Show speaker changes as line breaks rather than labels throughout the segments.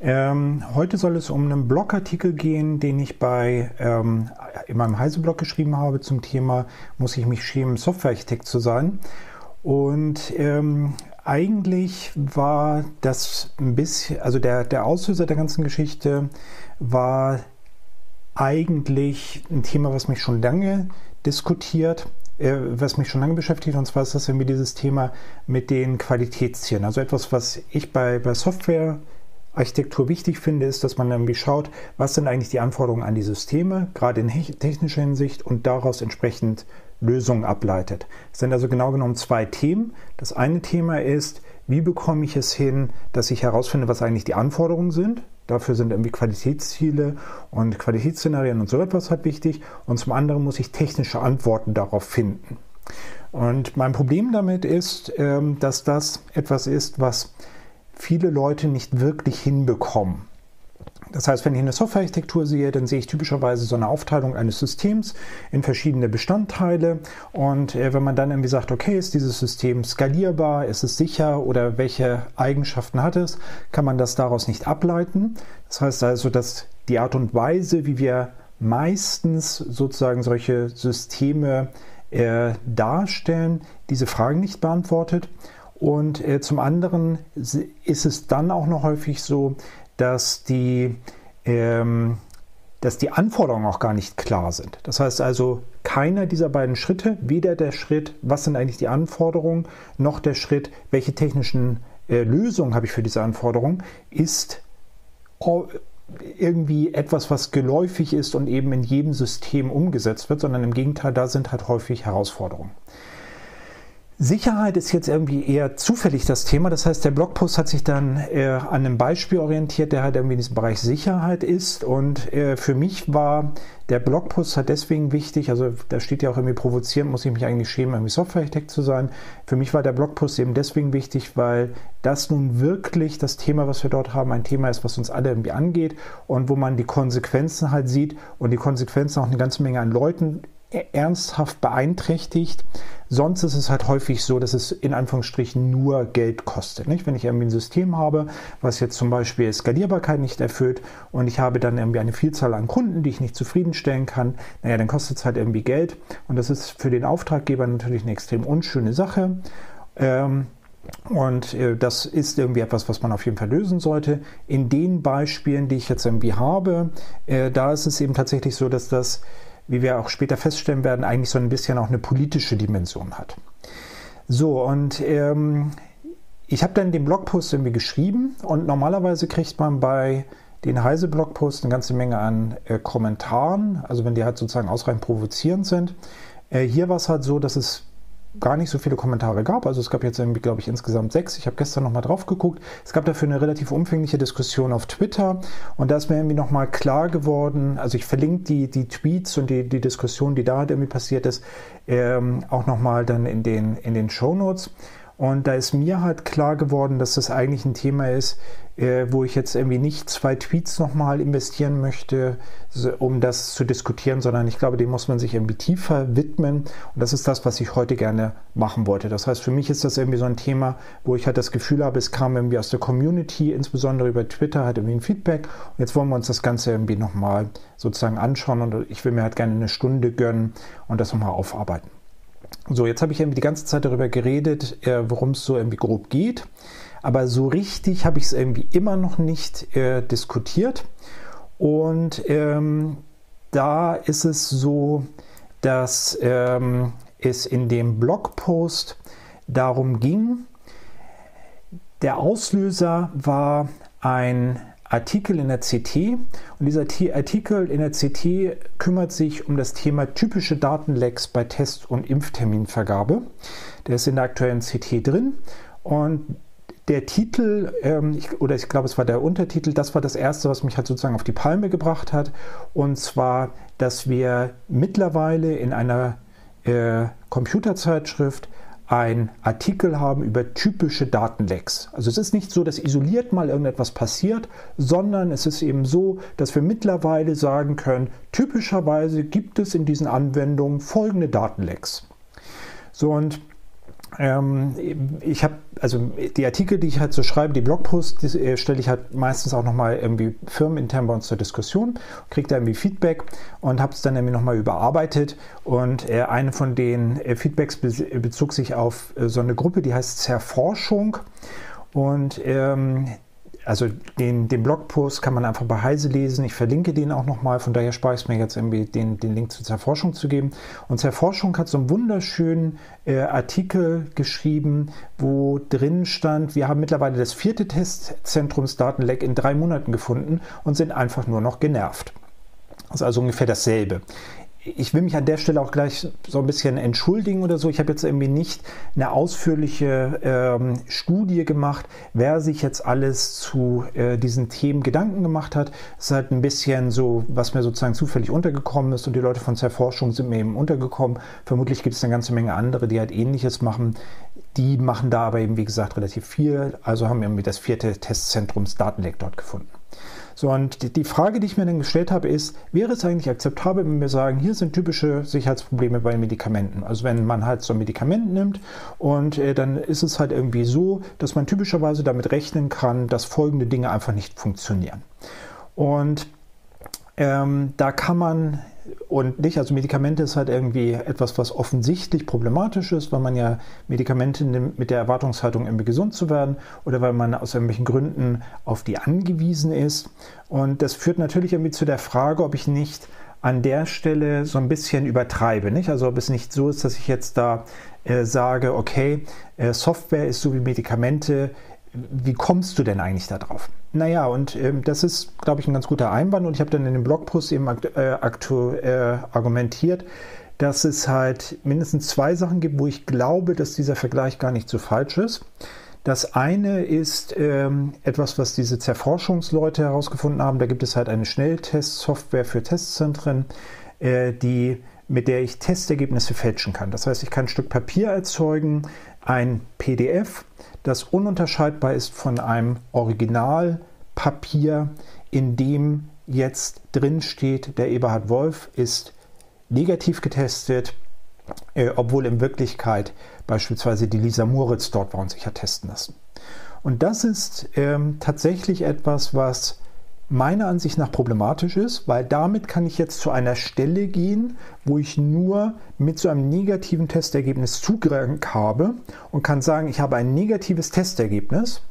Ähm, heute soll es um einen Blogartikel gehen, den ich bei ähm, in meinem Heise-Blog geschrieben habe zum Thema Muss ich mich schämen, Softwarearchitekt zu sein? Und ähm, eigentlich war das ein bisschen, also der, der Auslöser der ganzen Geschichte war eigentlich ein Thema, was mich schon lange diskutiert, äh, was mich schon lange beschäftigt, und zwar ist das irgendwie dieses Thema mit den Qualitätszielen. Also etwas, was ich bei, bei Software Architektur wichtig finde, ist, dass man irgendwie schaut, was sind eigentlich die Anforderungen an die Systeme, gerade in technischer Hinsicht und daraus entsprechend Lösungen ableitet. Es sind also genau genommen zwei Themen. Das eine Thema ist, wie bekomme ich es hin, dass ich herausfinde, was eigentlich die Anforderungen sind. Dafür sind irgendwie Qualitätsziele und Qualitätsszenarien und so etwas halt wichtig. Und zum anderen muss ich technische Antworten darauf finden. Und mein Problem damit ist, ähm, dass das etwas ist, was viele Leute nicht wirklich hinbekommen. Das heißt, wenn ich eine Softwarearchitektur sehe, dann sehe ich typischerweise so eine Aufteilung eines Systems in verschiedene Bestandteile. Und äh, wenn man dann irgendwie sagt, okay, ist dieses System skalierbar, ist es sicher oder welche Eigenschaften hat es, kann man das daraus nicht ableiten. Das heißt also, dass die Art und Weise, wie wir meistens sozusagen solche Systeme äh, darstellen, diese Fragen nicht beantwortet. Und äh, zum anderen ist es dann auch noch häufig so, dass die, ähm, dass die Anforderungen auch gar nicht klar sind. Das heißt also, keiner dieser beiden Schritte, weder der Schritt, was sind eigentlich die Anforderungen, noch der Schritt, welche technischen äh, Lösungen habe ich für diese Anforderungen, ist irgendwie etwas, was geläufig ist und eben in jedem System umgesetzt wird, sondern im Gegenteil, da sind halt häufig Herausforderungen. Sicherheit ist jetzt irgendwie eher zufällig das Thema. Das heißt, der Blogpost hat sich dann äh, an einem Beispiel orientiert, der halt irgendwie in diesem Bereich Sicherheit ist. Und äh, für mich war der Blogpost halt deswegen wichtig. Also da steht ja auch irgendwie provozieren, muss ich mich eigentlich schämen, irgendwie Softwarearchitekt zu sein. Für mich war der Blogpost eben deswegen wichtig, weil das nun wirklich das Thema, was wir dort haben, ein Thema ist, was uns alle irgendwie angeht und wo man die Konsequenzen halt sieht und die Konsequenzen auch eine ganze Menge an Leuten ernsthaft beeinträchtigt. Sonst ist es halt häufig so, dass es in Anführungsstrichen nur Geld kostet. Nicht? Wenn ich irgendwie ein System habe, was jetzt zum Beispiel Skalierbarkeit nicht erfüllt und ich habe dann irgendwie eine Vielzahl an Kunden, die ich nicht zufriedenstellen kann, naja, dann kostet es halt irgendwie Geld. Und das ist für den Auftraggeber natürlich eine extrem unschöne Sache. Ähm, und äh, das ist irgendwie etwas, was man auf jeden Fall lösen sollte. In den Beispielen, die ich jetzt irgendwie habe, äh, da ist es eben tatsächlich so, dass das wie wir auch später feststellen werden, eigentlich so ein bisschen auch eine politische Dimension hat. So, und ähm, ich habe dann den Blogpost irgendwie geschrieben und normalerweise kriegt man bei den Heise-Blogposts eine ganze Menge an äh, Kommentaren, also wenn die halt sozusagen ausreichend provozierend sind. Äh, hier war es halt so, dass es gar nicht so viele Kommentare gab. Also es gab jetzt irgendwie, glaube ich, insgesamt sechs. Ich habe gestern nochmal drauf geguckt. Es gab dafür eine relativ umfängliche Diskussion auf Twitter und da ist mir irgendwie nochmal klar geworden, also ich verlinke die, die Tweets und die, die Diskussion, die da halt irgendwie passiert ist, ähm, auch nochmal dann in den, in den Show Notes. Und da ist mir halt klar geworden, dass das eigentlich ein Thema ist, äh, wo ich jetzt irgendwie nicht zwei Tweets nochmal investieren möchte, um das zu diskutieren, sondern ich glaube, dem muss man sich irgendwie tiefer widmen. Und das ist das, was ich heute gerne machen wollte. Das heißt, für mich ist das irgendwie so ein Thema, wo ich halt das Gefühl habe, es kam irgendwie aus der Community, insbesondere über Twitter, halt irgendwie ein Feedback. Und jetzt wollen wir uns das Ganze irgendwie nochmal sozusagen anschauen und ich will mir halt gerne eine Stunde gönnen und das nochmal aufarbeiten. So, jetzt habe ich irgendwie die ganze Zeit darüber geredet, äh, worum es so irgendwie grob geht. Aber so richtig habe ich es irgendwie immer noch nicht äh, diskutiert. Und ähm, da ist es so, dass ähm, es in dem Blogpost darum ging, der Auslöser war ein Artikel in der CT und dieser Artikel in der CT kümmert sich um das Thema typische Datenlecks bei Test- und Impfterminvergabe. Der ist in der aktuellen CT drin und der Titel, ähm, ich, oder ich glaube, es war der Untertitel, das war das Erste, was mich halt sozusagen auf die Palme gebracht hat. Und zwar, dass wir mittlerweile in einer äh, Computerzeitschrift ein Artikel haben über typische Datenlecks. Also es ist nicht so, dass isoliert mal irgendetwas passiert, sondern es ist eben so, dass wir mittlerweile sagen können, typischerweise gibt es in diesen Anwendungen folgende Datenlecks. So und ich habe, also die Artikel, die ich halt so schreibe, die Blogposts, die äh, stelle ich halt meistens auch nochmal irgendwie firmenintern bei uns zur Diskussion, kriege da irgendwie Feedback und habe es dann irgendwie nochmal überarbeitet. Und äh, eine von den äh, Feedbacks bezog sich auf äh, so eine Gruppe, die heißt Zerforschung. Und ähm, also den, den Blogpost kann man einfach bei Heise lesen. Ich verlinke den auch nochmal. Von daher spare ich es mir jetzt irgendwie, den, den Link zu Zerforschung zu geben. Und Zerforschung hat so einen wunderschönen äh, Artikel geschrieben, wo drin stand, wir haben mittlerweile das vierte Testzentrumsdatenleck in drei Monaten gefunden und sind einfach nur noch genervt. Das ist also ungefähr dasselbe ich will mich an der Stelle auch gleich so ein bisschen entschuldigen oder so. Ich habe jetzt irgendwie nicht eine ausführliche ähm, Studie gemacht, wer sich jetzt alles zu äh, diesen Themen Gedanken gemacht hat. Es ist halt ein bisschen so, was mir sozusagen zufällig untergekommen ist und die Leute von Zerforschung sind mir eben untergekommen. Vermutlich gibt es eine ganze Menge andere, die halt ähnliches machen. Die machen da aber eben, wie gesagt, relativ viel. Also haben irgendwie das vierte Testzentrums Datenleck dort gefunden. So, und die, Frage, die ich mir dann gestellt habe, ist, wäre es eigentlich akzeptabel, wenn wir sagen, hier sind typische Sicherheitsprobleme bei Medikamenten? Also wenn man halt so ein Medikament nimmt und äh, dann ist es halt irgendwie so, dass man typischerweise damit rechnen kann, dass folgende Dinge einfach nicht funktionieren. Und ähm, da kann man und nicht. Also Medikamente ist halt irgendwie etwas, was offensichtlich problematisch ist, weil man ja Medikamente nimmt mit der Erwartungshaltung, irgendwie gesund zu werden oder weil man aus irgendwelchen Gründen auf die angewiesen ist. Und das führt natürlich irgendwie zu der Frage, ob ich nicht an der Stelle so ein bisschen übertreibe. Nicht? Also ob es nicht so ist, dass ich jetzt da äh, sage, okay, äh, Software ist so wie Medikamente, wie kommst du denn eigentlich da drauf? Naja, und ähm, das ist, glaube ich, ein ganz guter Einwand. Und ich habe dann in dem Blogpost eben äh, äh, argumentiert, dass es halt mindestens zwei Sachen gibt, wo ich glaube, dass dieser Vergleich gar nicht so falsch ist. Das eine ist ähm, etwas, was diese Zerforschungsleute herausgefunden haben. Da gibt es halt eine Schnelltestsoftware für Testzentren, äh, die, mit der ich Testergebnisse fälschen kann. Das heißt, ich kann ein Stück Papier erzeugen, ein PDF, das ununterscheidbar ist von einem Originalpapier, in dem jetzt drin steht, der Eberhard Wolf ist negativ getestet, äh, obwohl in Wirklichkeit beispielsweise die Lisa Moritz dort war und sich hat testen lassen. Und das ist ähm, tatsächlich etwas, was meiner Ansicht nach problematisch ist, weil damit kann ich jetzt zu einer Stelle gehen, wo ich nur mit so einem negativen Testergebnis Zugang habe und kann sagen, ich habe ein negatives Testergebnis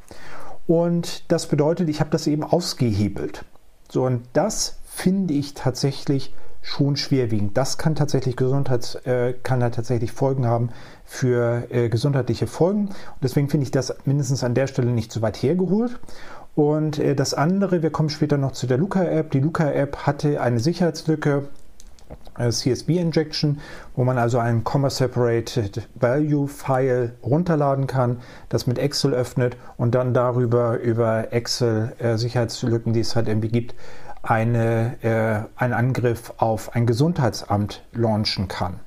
und das bedeutet, ich habe das eben ausgehebelt. So und das finde ich tatsächlich schon schwerwiegend. Das kann tatsächlich Gesundheits, äh, kann halt tatsächlich Folgen haben für äh, gesundheitliche Folgen. Und deswegen finde ich das mindestens an der Stelle nicht so weit hergeholt. Und äh, das andere, wir kommen später noch zu der Luca-App. Die Luca-App hatte eine Sicherheitslücke, äh, CSV-Injection, wo man also ein Comma-Separated Value-File runterladen kann, das mit Excel öffnet und dann darüber über Excel äh, die es halt irgendwie gibt, eine, äh, einen Angriff auf ein Gesundheitsamt launchen kann.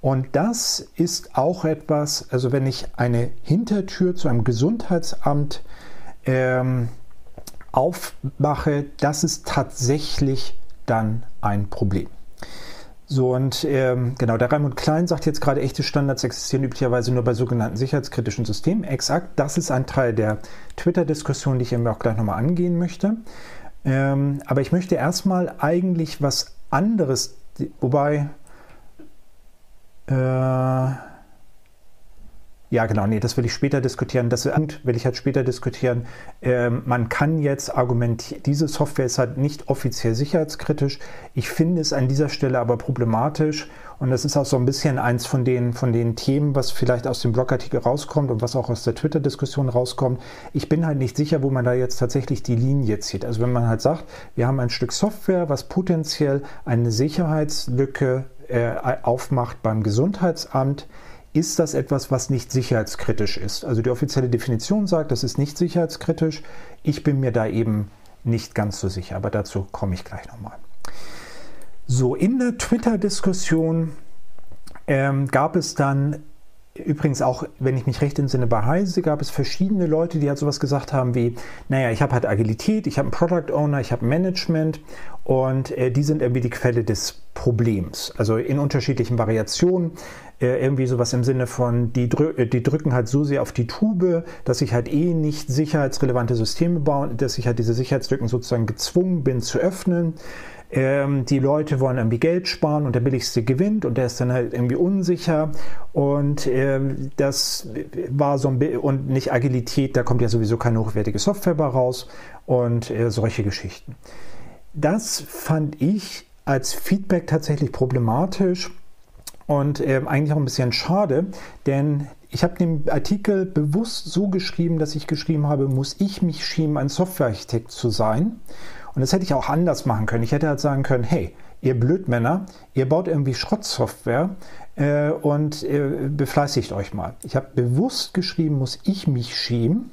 Und das ist auch etwas, also wenn ich eine Hintertür zu einem Gesundheitsamt ähm, aufmache, das ist tatsächlich dann ein Problem. So, und ähm, genau, der Raimund Klein sagt jetzt gerade, echte Standards existieren üblicherweise nur bei sogenannten sicherheitskritischen Systemen. Exakt, das ist ein Teil der Twitter-Diskussion, die ich eben auch gleich nochmal angehen möchte. Ähm, aber ich möchte erstmal eigentlich was anderes, wobei, äh, ja, genau, nee, das will ich später diskutieren. Das will ich halt später diskutieren. Ähm, man kann jetzt argumentieren, diese Software ist halt nicht offiziell sicherheitskritisch. Ich finde es an dieser Stelle aber problematisch. Und das ist auch so ein bisschen eins von den, von den Themen, was vielleicht aus dem Blogartikel rauskommt und was auch aus der Twitter-Diskussion rauskommt. Ich bin halt nicht sicher, wo man da jetzt tatsächlich die Linie zieht. Also wenn man halt sagt, wir haben ein Stück Software, was potenziell eine Sicherheitslücke äh, aufmacht beim Gesundheitsamt, ist das etwas, was nicht sicherheitskritisch ist. Also die offizielle Definition sagt, das ist nicht sicherheitskritisch. Ich bin mir da eben nicht ganz so sicher, aber dazu komme ich gleich nochmal. So, in der Twitter-Diskussion ähm, gab es dann Übrigens auch, wenn ich mich recht entsinne, bei Heise gab es verschiedene Leute, die halt sowas gesagt haben wie, naja, ich habe halt Agilität, ich habe einen Product Owner, ich habe Management und äh, die sind irgendwie die Quelle des Problems. Also in unterschiedlichen Variationen. Äh, irgendwie sowas im Sinne von, die, drü äh, die drücken halt so sehr auf die Tube, dass ich halt eh nicht sicherheitsrelevante Systeme baue, dass ich halt diese Sicherheitslücken sozusagen gezwungen bin zu öffnen ähm, die Leute wollen irgendwie Geld sparen und der billigste gewinnt und der ist dann halt irgendwie unsicher und ähm, das war so ein und nicht Agilität, da kommt ja sowieso keine hochwertige Software raus und äh, solche Geschichten. Das fand ich als Feedback tatsächlich problematisch und äh, eigentlich auch ein bisschen schade, denn ich habe den Artikel bewusst so geschrieben, dass ich geschrieben habe, muss ich mich schämen, ein Softwarearchitekt zu sein. Und das hätte ich auch anders machen können. Ich hätte halt sagen können, hey, ihr Blödmänner, ihr baut irgendwie Schrottsoftware äh, und äh, befleißigt euch mal. Ich habe bewusst geschrieben, muss ich mich schämen.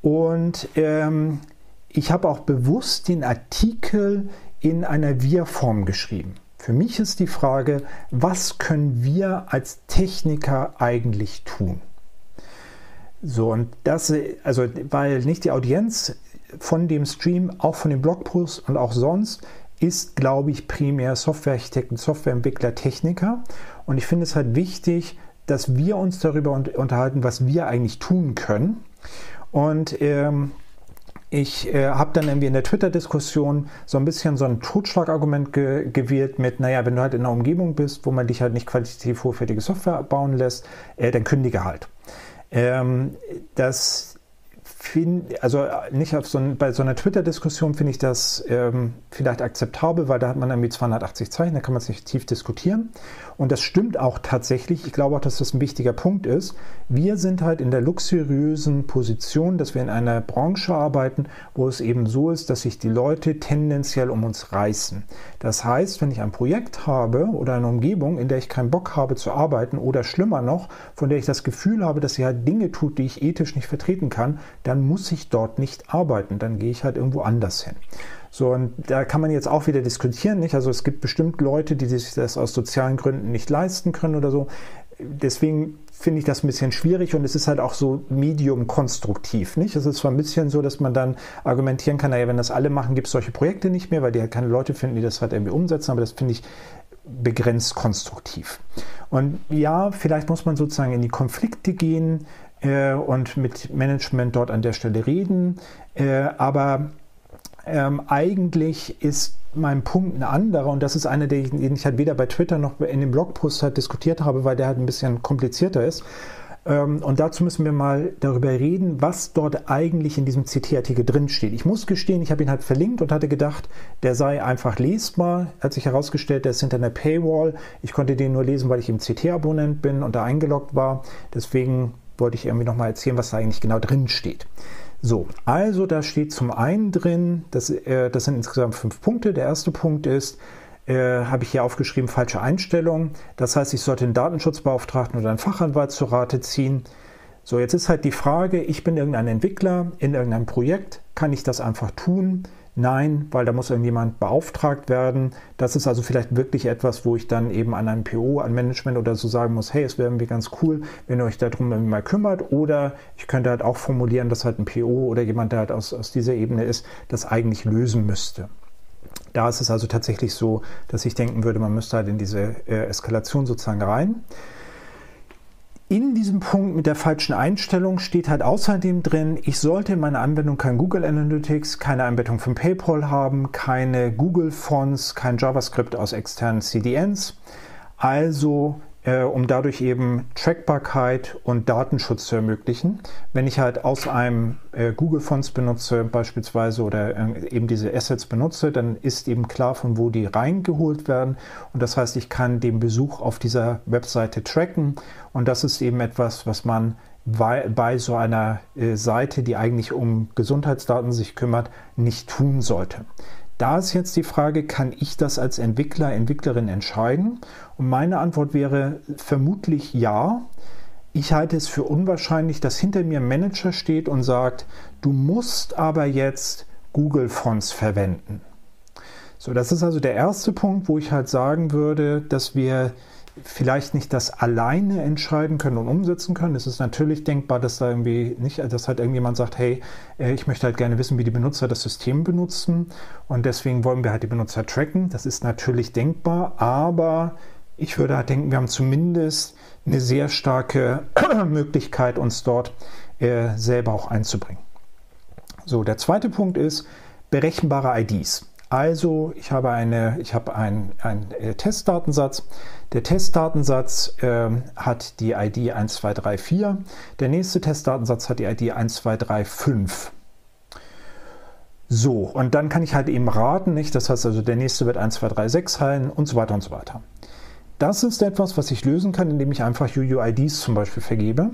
Und ähm, ich habe auch bewusst den Artikel in einer Wir-Form geschrieben. Für mich ist die Frage, was können wir als Techniker eigentlich tun? So, und das, also, weil nicht die Audienz von dem Stream, auch von den Blogposts und auch sonst, ist, glaube ich, primär Softwarearchitekten, Softwareentwickler, Techniker. Und ich finde es halt wichtig, dass wir uns darüber unterhalten, was wir eigentlich tun können. Und ähm, ich äh, habe dann irgendwie in der Twitter-Diskussion so ein bisschen so ein Totschlagargument ge gewählt mit, naja, wenn du halt in einer Umgebung bist, wo man dich halt nicht qualitativ hochwertige Software bauen lässt, äh, dann kündige halt. Ähm, das find, also nicht auf so ein, bei so einer Twitter-Diskussion finde ich das ähm, vielleicht akzeptabel, weil da hat man irgendwie 280 Zeichen, da kann man es nicht tief diskutieren. Und das stimmt auch tatsächlich. Ich glaube auch, dass das ein wichtiger Punkt ist. Wir sind halt in der luxuriösen Position, dass wir in einer Branche arbeiten, wo es eben so ist, dass sich die Leute tendenziell um uns reißen. Das heißt, wenn ich ein Projekt habe oder eine Umgebung, in der ich keinen Bock habe zu arbeiten oder schlimmer noch, von der ich das Gefühl habe, dass sie halt Dinge tut, die ich ethisch nicht vertreten kann, dann muss ich dort nicht arbeiten. Dann gehe ich halt irgendwo anders hin. So, und da kann man jetzt auch wieder diskutieren, nicht? Also es gibt bestimmt Leute, die sich das aus sozialen Gründen nicht leisten können oder so. Deswegen finde ich das ein bisschen schwierig und es ist halt auch so medium konstruktiv, nicht? Es ist zwar ein bisschen so, dass man dann argumentieren kann, naja, wenn das alle machen, gibt es solche Projekte nicht mehr, weil die halt keine Leute finden, die das halt irgendwie umsetzen, aber das finde ich begrenzt konstruktiv. Und ja, vielleicht muss man sozusagen in die Konflikte gehen, äh, und mit Management dort an der Stelle reden. Äh, aber ähm, eigentlich ist mein Punkt ein anderer und das ist einer, den ich halt weder bei Twitter noch in dem Blogpost halt diskutiert habe, weil der halt ein bisschen komplizierter ist. Ähm, und dazu müssen wir mal darüber reden, was dort eigentlich in diesem CT-Artikel drinsteht. Ich muss gestehen, ich habe ihn halt verlinkt und hatte gedacht, der sei einfach lesbar. Hat sich herausgestellt, der ist hinter einer Paywall. Ich konnte den nur lesen, weil ich im CT-Abonnent bin und da eingeloggt war. Deswegen wollte ich irgendwie nochmal erzählen, was da eigentlich genau drin steht. So, also da steht zum einen drin, das, äh, das sind insgesamt fünf Punkte. Der erste Punkt ist, äh, habe ich hier aufgeschrieben, falsche Einstellung. Das heißt, ich sollte einen Datenschutzbeauftragten oder einen Fachanwalt zur Rate ziehen. So, jetzt ist halt die Frage, ich bin irgendein Entwickler in irgendeinem Projekt, kann ich das einfach tun? Nein, weil da muss irgendjemand beauftragt werden. Das ist also vielleicht wirklich etwas, wo ich dann eben an einem PO, an Management oder so sagen muss, hey, es wäre irgendwie ganz cool, wenn ihr euch darum mal kümmert. Oder ich könnte halt auch formulieren, dass halt ein PO oder jemand, der halt aus, aus dieser Ebene ist, das eigentlich lösen müsste. Da ist es also tatsächlich so, dass ich denken würde, man müsste halt in diese äh, Eskalation sozusagen rein in diesem Punkt mit der falschen Einstellung steht halt außerdem drin, ich sollte in meiner Anwendung kein Google Analytics, keine Einbettung von PayPal haben, keine Google Fonts, kein JavaScript aus externen CDNs. Also äh, um dadurch eben Trackbarkeit und Datenschutz zu ermöglichen. Wenn ich halt aus einem äh, Google Fonts benutze beispielsweise oder äh, eben diese Assets benutze, dann ist eben klar, von wo die reingeholt werden. Und das heißt, ich kann den Besuch auf dieser Webseite tracken. Und das ist eben etwas, was man bei, so einer äh, Seite, die eigentlich um Gesundheitsdaten sich kümmert, nicht tun sollte. Da ist jetzt die Frage, kann ich das als Entwickler, Entwicklerin entscheiden? Und meine Antwort wäre vermutlich ja. Ich halte es für unwahrscheinlich, dass hinter mir ein Manager steht und sagt, du musst aber jetzt Google Fonts verwenden. So, das ist also der erste Punkt, wo ich halt sagen würde, dass wir vielleicht nicht das alleine entscheiden können und umsetzen können. Es ist natürlich denkbar, dass da irgendwie nicht, dass halt irgendjemand sagt, hey, äh, ich möchte halt gerne wissen, wie die Benutzer das System benutzen und deswegen wollen wir halt die Benutzer tracken. Das ist natürlich denkbar, aber ich würde halt denken, wir haben zumindest eine sehr starke Möglichkeit, uns dort äh, selber auch einzubringen. So, der zweite Punkt ist berechenbare IDs. Also ich habe, eine, ich habe einen, einen äh, Testdatensatz. Der Testdatensatz äh, hat die ID 1234. Der nächste Testdatensatz hat die ID 1235. So, und dann kann ich halt eben raten, nicht? Das heißt also, der nächste wird 1236 heilen und so weiter und so weiter. Das ist etwas, was ich lösen kann, indem ich einfach UUIDs zum Beispiel vergebe.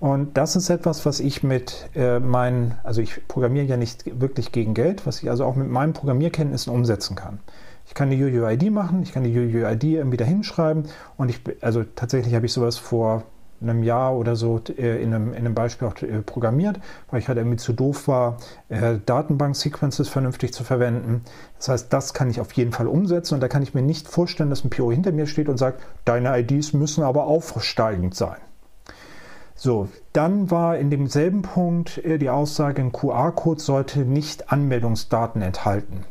Und das ist etwas, was ich mit äh, meinen, also ich programmiere ja nicht wirklich gegen Geld, was ich also auch mit meinen Programmierkenntnissen umsetzen kann. Ich kann die UUID machen, ich kann die UUID irgendwie da hinschreiben und ich, also tatsächlich habe ich sowas vor einem Jahr oder so äh, in, einem, in einem Beispiel auch äh, programmiert, weil ich halt irgendwie zu doof war, äh, Datenbank-Sequences vernünftig zu verwenden. Das heißt, das kann ich auf jeden Fall umsetzen und da kann ich mir nicht vorstellen, dass ein PO hinter mir steht und sagt, deine IDs müssen aber aufsteigend sein. So, dann war in demselben Punkt äh, die Aussage, ein QR-Code sollte nicht Anmeldungsdaten enthalten.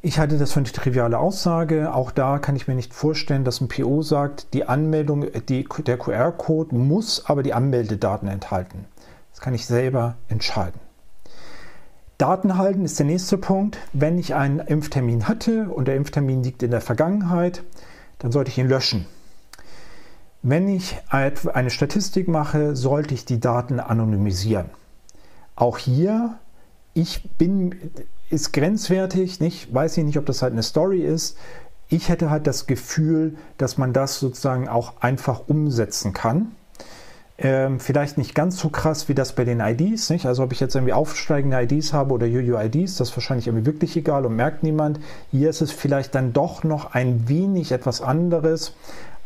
Ich halte das für eine triviale Aussage. Auch da kann ich mir nicht vorstellen, dass ein PO sagt, die Anmeldung, die, der QR-Code muss aber die Anmeldedaten enthalten. Das kann ich selber entscheiden. Daten halten ist der nächste Punkt. Wenn ich einen Impftermin hatte und der Impftermin liegt in der Vergangenheit, dann sollte ich ihn löschen. Wenn ich eine Statistik mache, sollte ich die Daten anonymisieren. Auch hier, ich bin, ist grenzwertig, nicht, weiß ich nicht, ob das halt eine Story ist. Ich hätte halt das Gefühl, dass man das sozusagen auch einfach umsetzen kann. Ähm, vielleicht nicht ganz so krass wie das bei den IDs, nicht? Also ob ich jetzt irgendwie aufsteigende IDs habe oder UUIDs, das ist wahrscheinlich irgendwie wirklich egal und merkt niemand. Hier ist es vielleicht dann doch noch ein wenig etwas anderes,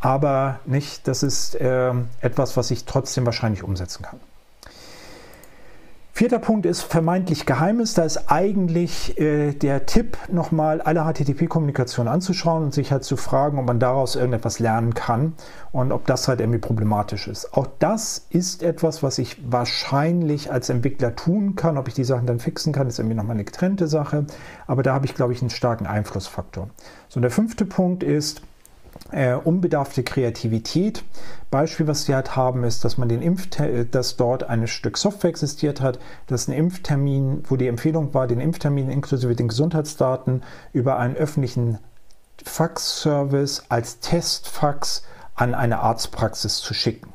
aber nicht, das ist äh, etwas, was ich trotzdem wahrscheinlich umsetzen kann. Vierter Punkt ist vermeintlich Geheimes. Da ist eigentlich äh, der Tipp, nochmal alle HTTP-Kommunikation anzuschauen und sich halt zu fragen, ob man daraus irgendetwas lernen kann und ob das halt irgendwie problematisch ist. Auch das ist etwas, was ich wahrscheinlich als Entwickler tun kann. Ob ich die Sachen dann fixen kann, ist irgendwie nochmal eine getrennte Sache. Aber da habe ich, glaube ich, einen starken Einflussfaktor. So, und der fünfte Punkt ist, äh, unbedarfte Kreativität. Beispiel, was wir halt haben, ist, dass man den Impfter dass dort ein Stück Software existiert hat, dass ein Impftermin, wo die Empfehlung war, den Impftermin inklusive den Gesundheitsdaten über einen öffentlichen Faxservice als Testfax an eine Arztpraxis zu schicken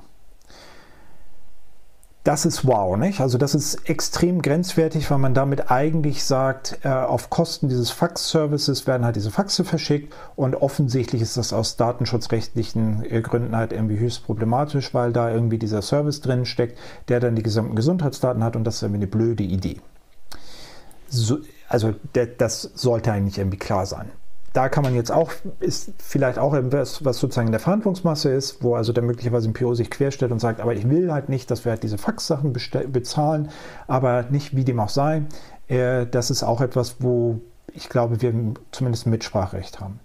das ist wow, nicht? Also das ist extrem grenzwertig, weil man damit eigentlich sagt, äh, auf Kosten dieses Fax-Services werden halt diese Faxe verschickt und offensichtlich ist das aus datenschutzrechtlichen äh, Gründen halt irgendwie höchst problematisch, weil da irgendwie dieser Service drin steckt, der dann die gesamten Gesundheitsdaten hat und das ist irgendwie eine blöde Idee. So, also das sollte eigentlich irgendwie klar sein da kann man jetzt auch, ist vielleicht auch etwas, was sozusagen in der Verhandlungsmasse ist, wo also dann möglicherweise ein PO sich querstellt und sagt, aber ich will halt nicht, dass wir halt diese Faxsachen bezahlen, aber nicht wie dem auch sei. Äh, das ist auch etwas, wo ich glaube, wir zumindest Mitspracherecht haben.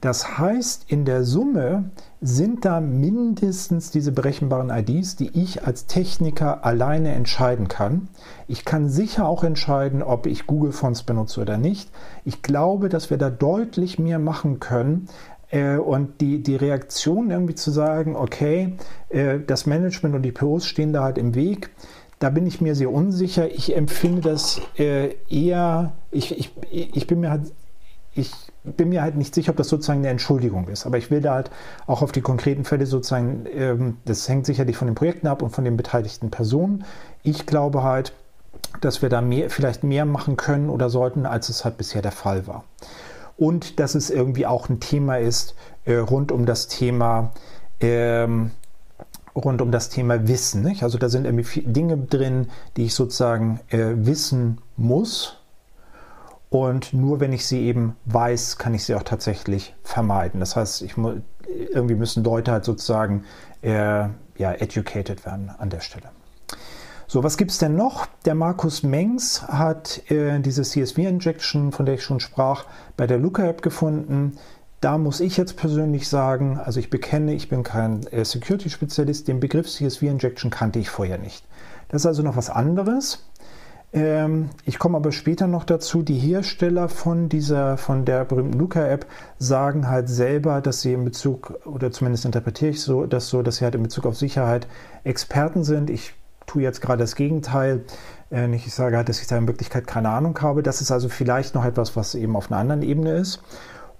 Das heißt, in der Summe sind da mindestens diese berechenbaren IDs, die ich als Techniker alleine entscheiden kann. Ich kann sicher auch entscheiden, ob ich Google Fonts benutze oder nicht. Ich glaube, dass wir da deutlich mehr machen können, äh, und die, die Reaktion irgendwie zu sagen, okay, äh, das Management und die POs stehen da halt im Weg, da bin ich mir sehr unsicher. Ich empfinde das äh, eher, ich, ich, ich bin mir halt, ich bin mir halt nicht sicher, ob das sozusagen eine Entschuldigung ist. Aber ich will da halt auch auf die konkreten Fälle sozusagen, ähm, das hängt sicherlich von den Projekten ab und von den beteiligten Personen. Ich glaube halt, dass wir da mehr, vielleicht mehr machen können oder sollten, als es halt bisher der Fall war. Und dass es irgendwie auch ein Thema ist äh, rund um das Thema ähm, rund um das Thema Wissen. Nicht? Also da sind irgendwie Dinge drin, die ich sozusagen äh, wissen muss Und nur wenn ich sie eben weiß, kann ich sie auch tatsächlich vermeiden. Das heißt, ich, irgendwie müssen Leute halt sozusagen äh, ja, educated werden an der Stelle. So, was gibt es denn noch? Der Markus Mengs hat äh, diese CSV-Injection, von der ich schon sprach, bei der Luca-App gefunden. Da muss ich jetzt persönlich sagen, also ich bekenne, ich bin kein äh, Security-Spezialist, den Begriff CSV-Injection kannte ich vorher nicht. Das ist also noch was anderes. Ähm, ich komme aber später noch dazu. Die Hersteller von dieser, von der berühmten Luca-App sagen halt selber, dass sie in Bezug, oder zumindest interpretiere ich so, das so, dass sie halt in Bezug auf Sicherheit Experten sind. Ich tue jetzt gerade das Gegenteil. Äh, ich sage halt, dass ich da in Wirklichkeit keine Ahnung habe. Das ist also vielleicht noch etwas, was eben auf einer anderen Ebene ist.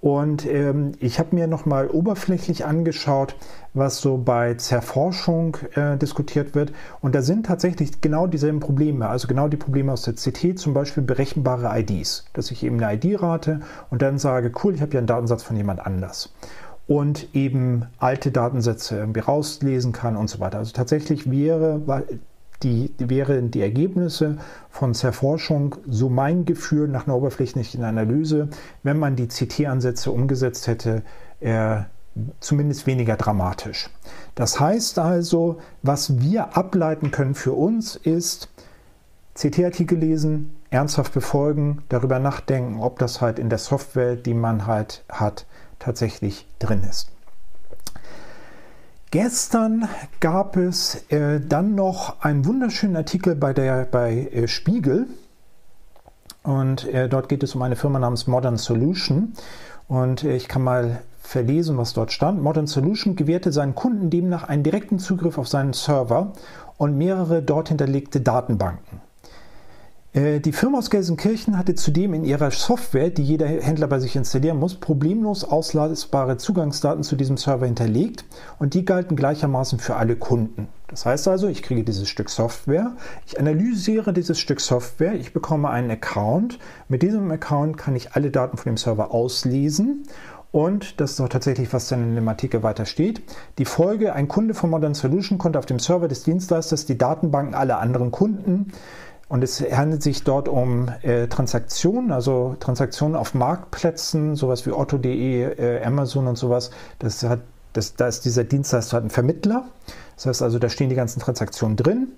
Und ähm, ich habe mir nochmal oberflächlich angeschaut, was so bei Zerforschung äh, diskutiert wird. Und da sind tatsächlich genau dieselben Probleme, also genau die Probleme aus der CT, zum Beispiel berechenbare IDs. Dass ich eben eine ID rate und dann sage, cool, ich habe ja einen Datensatz von jemand anders. Und eben alte Datensätze irgendwie rauslesen kann und so weiter. Also tatsächlich wäre die, wären die Ergebnisse von Zerforschung so mein Gefühl nach einer oberflächlichen Analyse, wenn man die CT-Ansätze umgesetzt hätte, äh, zumindest weniger dramatisch. Das heißt also, was wir ableiten können für uns ist, CT-Artikel lesen, ernsthaft befolgen, darüber nachdenken, ob das halt in der Software, die man halt hat, tatsächlich drin ist. Gestern gab es äh, dann noch einen wunderschönen Artikel bei, der, bei äh, Spiegel. Und äh, dort geht es um eine Firma namens Modern Solution. Und äh, ich kann mal verlesen, was dort stand. Modern Solution gewährte seinen Kunden demnach einen direkten Zugriff auf seinen Server und mehrere dort hinterlegte Datenbanken. Äh, die Firma aus Gelsenkirchen hatte zudem in ihrer Software, die jeder Händler bei sich installieren muss, problemlos ausladbare Zugangsdaten zu diesem Server hinterlegt und die galten gleichermaßen für alle Kunden. Das heißt also, ich kriege dieses Stück Software, ich analysiere dieses Stück Software, ich bekomme einen Account. Mit diesem Account kann ich alle Daten von dem Server auslesen und das ist auch tatsächlich, was dann in dem Artikel weiter steht. Die Folge, ein Kunde von Modern Solution konnte auf dem Server des Dienstleisters die Datenbanken aller anderen Kunden und es handelt sich dort um äh, Transaktionen, also Transaktionen auf Marktplätzen, sowas wie Otto.de, äh, Amazon und sowas. Das hat, das, da ist dieser Dienstleister ein Vermittler. Das heißt also, da stehen die ganzen Transaktionen drin.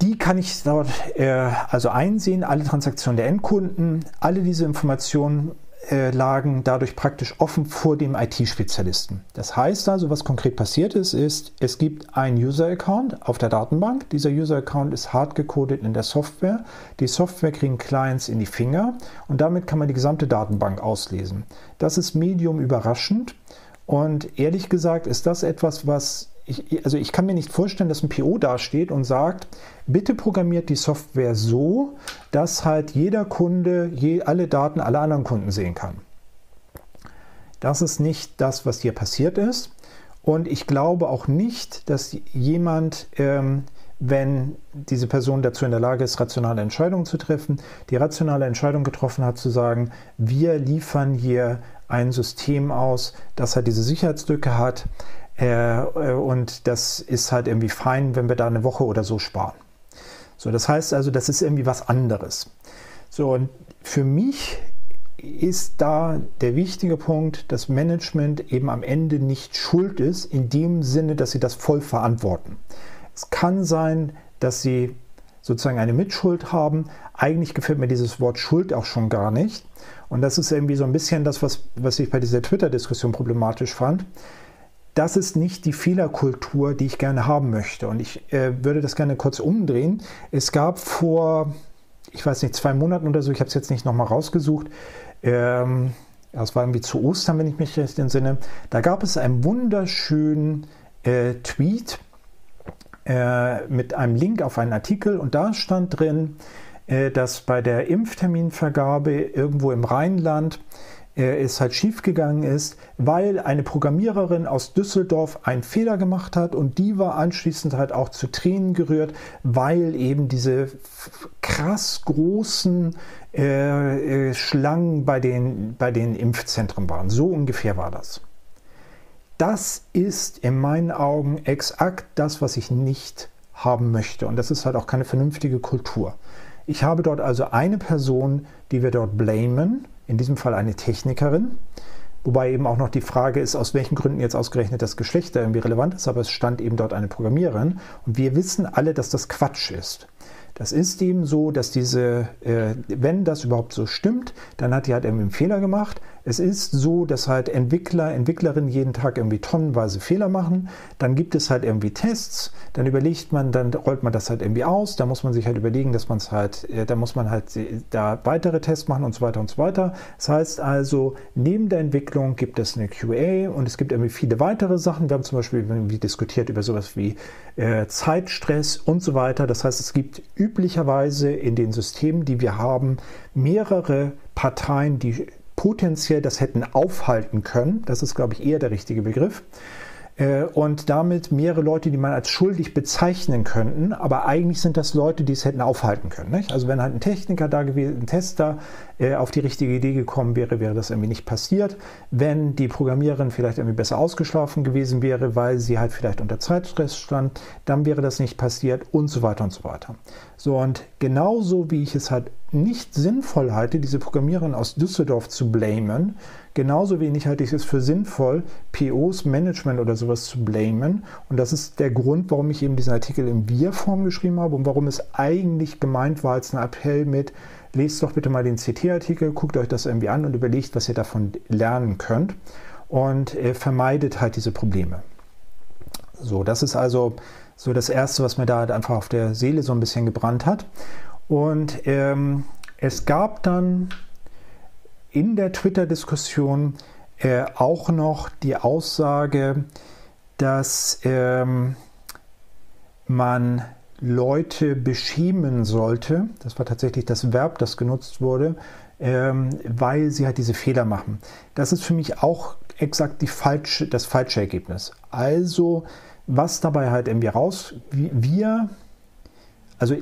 Die kann ich dort äh, also einsehen, alle Transaktionen der Endkunden, alle diese Informationen lagen dadurch praktisch offen vor dem IT-Spezialisten. Das heißt also, was konkret passiert ist, ist, es gibt einen User-Account auf der Datenbank. Dieser User-Account ist hart gecodet in der Software. Die Software kriegen Clients in die Finger und damit kann man die gesamte Datenbank auslesen. Das ist medium überraschend und ehrlich gesagt ist das etwas, was ich, also ich kann mir nicht vorstellen, dass ein PO dasteht und sagt, bitte programmiert die Software so, dass halt jeder Kunde je, alle Daten aller anderen Kunden sehen kann. Das ist nicht das, was hier passiert ist. Und ich glaube auch nicht, dass jemand, ähm, wenn diese Person dazu in der Lage ist, rationale Entscheidungen zu treffen, die rationale Entscheidung getroffen hat, zu sagen, wir liefern hier ein System aus, das halt diese Sicherheitslücke hat, und das ist halt irgendwie fein, wenn wir da eine Woche oder so sparen. So, das heißt also, das ist irgendwie was anderes. So, und für mich ist da der wichtige Punkt, dass Management eben am Ende nicht schuld ist, in dem Sinne, dass sie das voll verantworten. Es kann sein, dass sie sozusagen eine Mitschuld haben. Eigentlich gefällt mir dieses Wort Schuld auch schon gar nicht. Und das ist irgendwie so ein bisschen das, was, was ich bei dieser Twitter-Diskussion problematisch fand das ist nicht die Fehlerkultur, die ich gerne haben möchte. Und ich äh, würde das gerne kurz umdrehen. Es gab vor, ich weiß nicht, zwei Monaten oder so, ich habe es jetzt nicht nochmal rausgesucht, ähm, das war irgendwie zu Ostern, wenn ich mich recht entsinne, da gab es einen wunderschönen äh, Tweet äh, mit einem Link auf einen Artikel und da stand drin, äh, dass bei der Impfterminvergabe irgendwo im Rheinland es halt schiefgegangen ist, weil eine Programmiererin aus Düsseldorf einen Fehler gemacht hat und die war anschließend halt auch zu Tränen gerührt, weil eben diese krass großen äh, äh, Schlangen bei den, bei den Impfzentren waren. So ungefähr war das. Das ist in meinen Augen exakt das, was ich nicht haben möchte. Und das ist halt auch keine vernünftige Kultur. Ich habe dort also eine Person, die wir dort blamen, in diesem Fall eine Technikerin. Wobei eben auch noch die Frage ist, aus welchen Gründen jetzt ausgerechnet das Geschlecht da irgendwie relevant ist, aber es stand eben dort eine Programmiererin. Und wir wissen alle, dass das Quatsch ist. Das ist eben so, dass diese, äh, wenn das überhaupt so stimmt, dann hat die halt irgendwie einen Fehler gemacht. Es ist so, dass halt Entwickler, Entwicklerinnen jeden Tag irgendwie tonnenweise Fehler machen. Dann gibt es halt irgendwie Tests. Dann überlegt man, dann rollt man das halt irgendwie aus. Da muss man sich halt überlegen, dass man es halt, äh, da muss man halt äh, da weitere Tests machen und so weiter und so weiter. Das heißt also, neben der Entwicklung gibt es eine QA und es gibt irgendwie viele weitere Sachen. Wir haben zum Beispiel irgendwie diskutiert über sowas wie äh, Zeitstress und so weiter. Das heißt, es gibt üblicherweise in den Systemen, die wir haben, mehrere Parteien, die potenziell das hätten aufhalten können. Das ist, glaube ich, eher der richtige Begriff. Äh, und damit mehrere Leute, die man als schuldig bezeichnen könnten, aber eigentlich sind das Leute, die es hätten aufhalten können. Nicht? Also wenn halt ein Techniker da gewesen, ein Tester äh, auf die richtige Idee gekommen wäre, wäre das irgendwie nicht passiert. Wenn die Programmiererin vielleicht irgendwie besser ausgeschlafen gewesen wäre, weil sie halt vielleicht unter Zeitstress stand, dann wäre das nicht passiert und so weiter und so weiter. So und genauso wie ich es halt nicht sinnvoll halte, diese Programmiererin aus Düsseldorf zu blamen, Genauso wenig halte ich es für sinnvoll, POs, Management oder sowas zu blamen. Und das ist der Grund, warum ich eben diesen Artikel in Wir-Form geschrieben habe und warum es eigentlich gemeint war als ein Appell mit, lest doch bitte mal den CT-Artikel, guckt euch das irgendwie an und überlegt, was ihr davon lernen könnt und äh, vermeidet halt diese Probleme. So, das ist also so das Erste, was mir da halt einfach auf der Seele so ein bisschen gebrannt hat. Und ähm, es gab dann in der Twitter-Diskussion äh, auch noch die Aussage, dass ähm, man Leute beschämen sollte. Das war tatsächlich das Verb, das genutzt wurde, ähm, weil sie halt diese Fehler machen. Das ist für mich auch exakt falsche, das falsche Ergebnis. Also, was dabei halt irgendwie raus, wir, also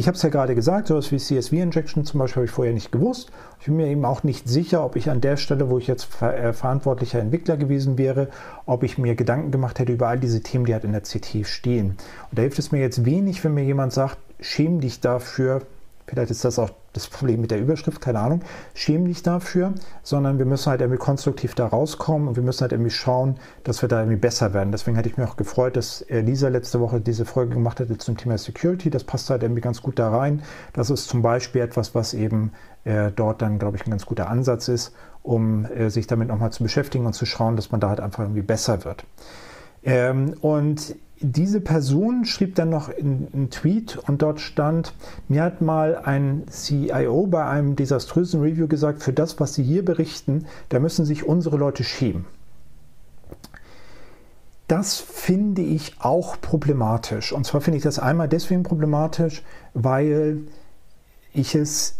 ich habe es ja gerade gesagt, sowas wie CSV-Injection zum Beispiel habe ich vorher nicht gewusst. Ich bin mir eben auch nicht sicher, ob ich an der Stelle, wo ich jetzt ver äh, verantwortlicher Entwickler gewesen wäre, ob ich mir Gedanken gemacht hätte über all diese Themen, die halt in der CT stehen. Und da hilft es mir jetzt wenig, wenn mir jemand sagt, schäm dich dafür, vielleicht ist das auch das Problem mit der Überschrift, keine Ahnung, schäm dich dafür, sondern wir müssen halt irgendwie konstruktiv da rauskommen und wir müssen halt irgendwie schauen, dass wir da irgendwie besser werden. Deswegen hatte ich mich auch gefreut, dass Lisa letzte Woche diese Folge gemacht hatte zum Thema Security. Das passt halt irgendwie ganz gut da rein. Das ist zum Beispiel etwas, was eben äh, dort dann, glaube ich, ein ganz guter Ansatz ist, um äh, sich damit nochmal zu beschäftigen und zu schauen, dass man da halt einfach irgendwie besser wird. Ähm, und diese Person schrieb dann noch einen Tweet und dort stand, mir hat mal ein CIO bei einem desaströsen Review gesagt, für das, was Sie hier berichten, da müssen sich unsere Leute schämen. Das finde ich auch problematisch. Und zwar finde ich das einmal deswegen problematisch, weil ich es,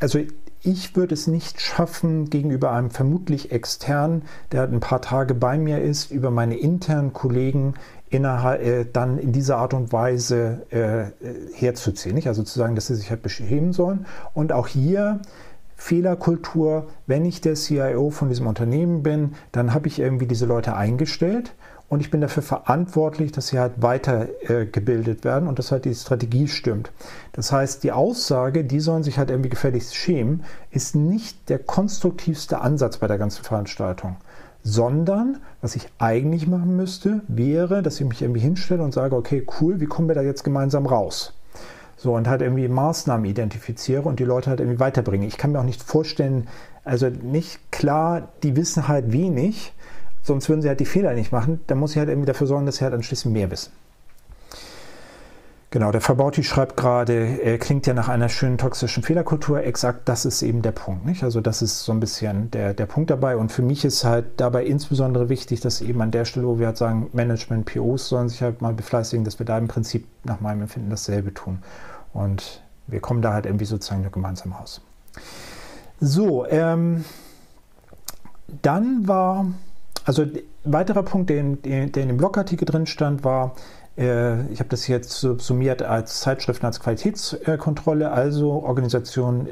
also ich würde es nicht schaffen, gegenüber einem vermutlich externen, der ein paar Tage bei mir ist, über meine internen Kollegen innerhalb, äh, dann in dieser Art und Weise äh, herzuziehen. Nicht? Also zu sagen, dass sie sich halt beschämen sollen. Und auch hier Fehlerkultur, wenn ich der CIO von diesem Unternehmen bin, dann habe ich irgendwie diese Leute eingestellt und ich bin dafür verantwortlich, dass sie halt weitergebildet äh, werden und dass halt die Strategie stimmt. Das heißt, die Aussage, die sollen sich halt irgendwie gefälligst schämen, ist nicht der konstruktivste Ansatz bei der ganzen Veranstaltung sondern was ich eigentlich machen müsste, wäre, dass ich mich irgendwie hinstelle und sage, okay, cool, wie kommen wir da jetzt gemeinsam raus? So, und halt irgendwie Maßnahmen identifiziere und die Leute halt irgendwie weiterbringe. Ich kann mir auch nicht vorstellen, also nicht klar, die wissen halt wenig, sonst würden sie halt die Fehler nicht machen. Dann muss ich halt irgendwie dafür sorgen, dass sie halt anschließend mehr wissen. Genau, der Verbauti schreibt gerade, er klingt ja nach einer schönen toxischen Fehlerkultur. Exakt, das ist eben der Punkt. Nicht? Also das ist so ein bisschen der, der Punkt dabei. Und für mich ist halt dabei insbesondere wichtig, dass eben an der Stelle, wo wir halt sagen, Management, POs sollen sich halt mal befleißigen, dass wir da im Prinzip nach meinem Empfinden dasselbe tun. Und wir kommen da halt irgendwie sozusagen nur gemeinsam raus. So, ähm, dann war, also weiterer Punkt, der in, der in dem Blogartikel drin stand, war, äh, ich habe das jetzt summiert als Zeitschriften als Qualitätskontrolle, also Organisationen,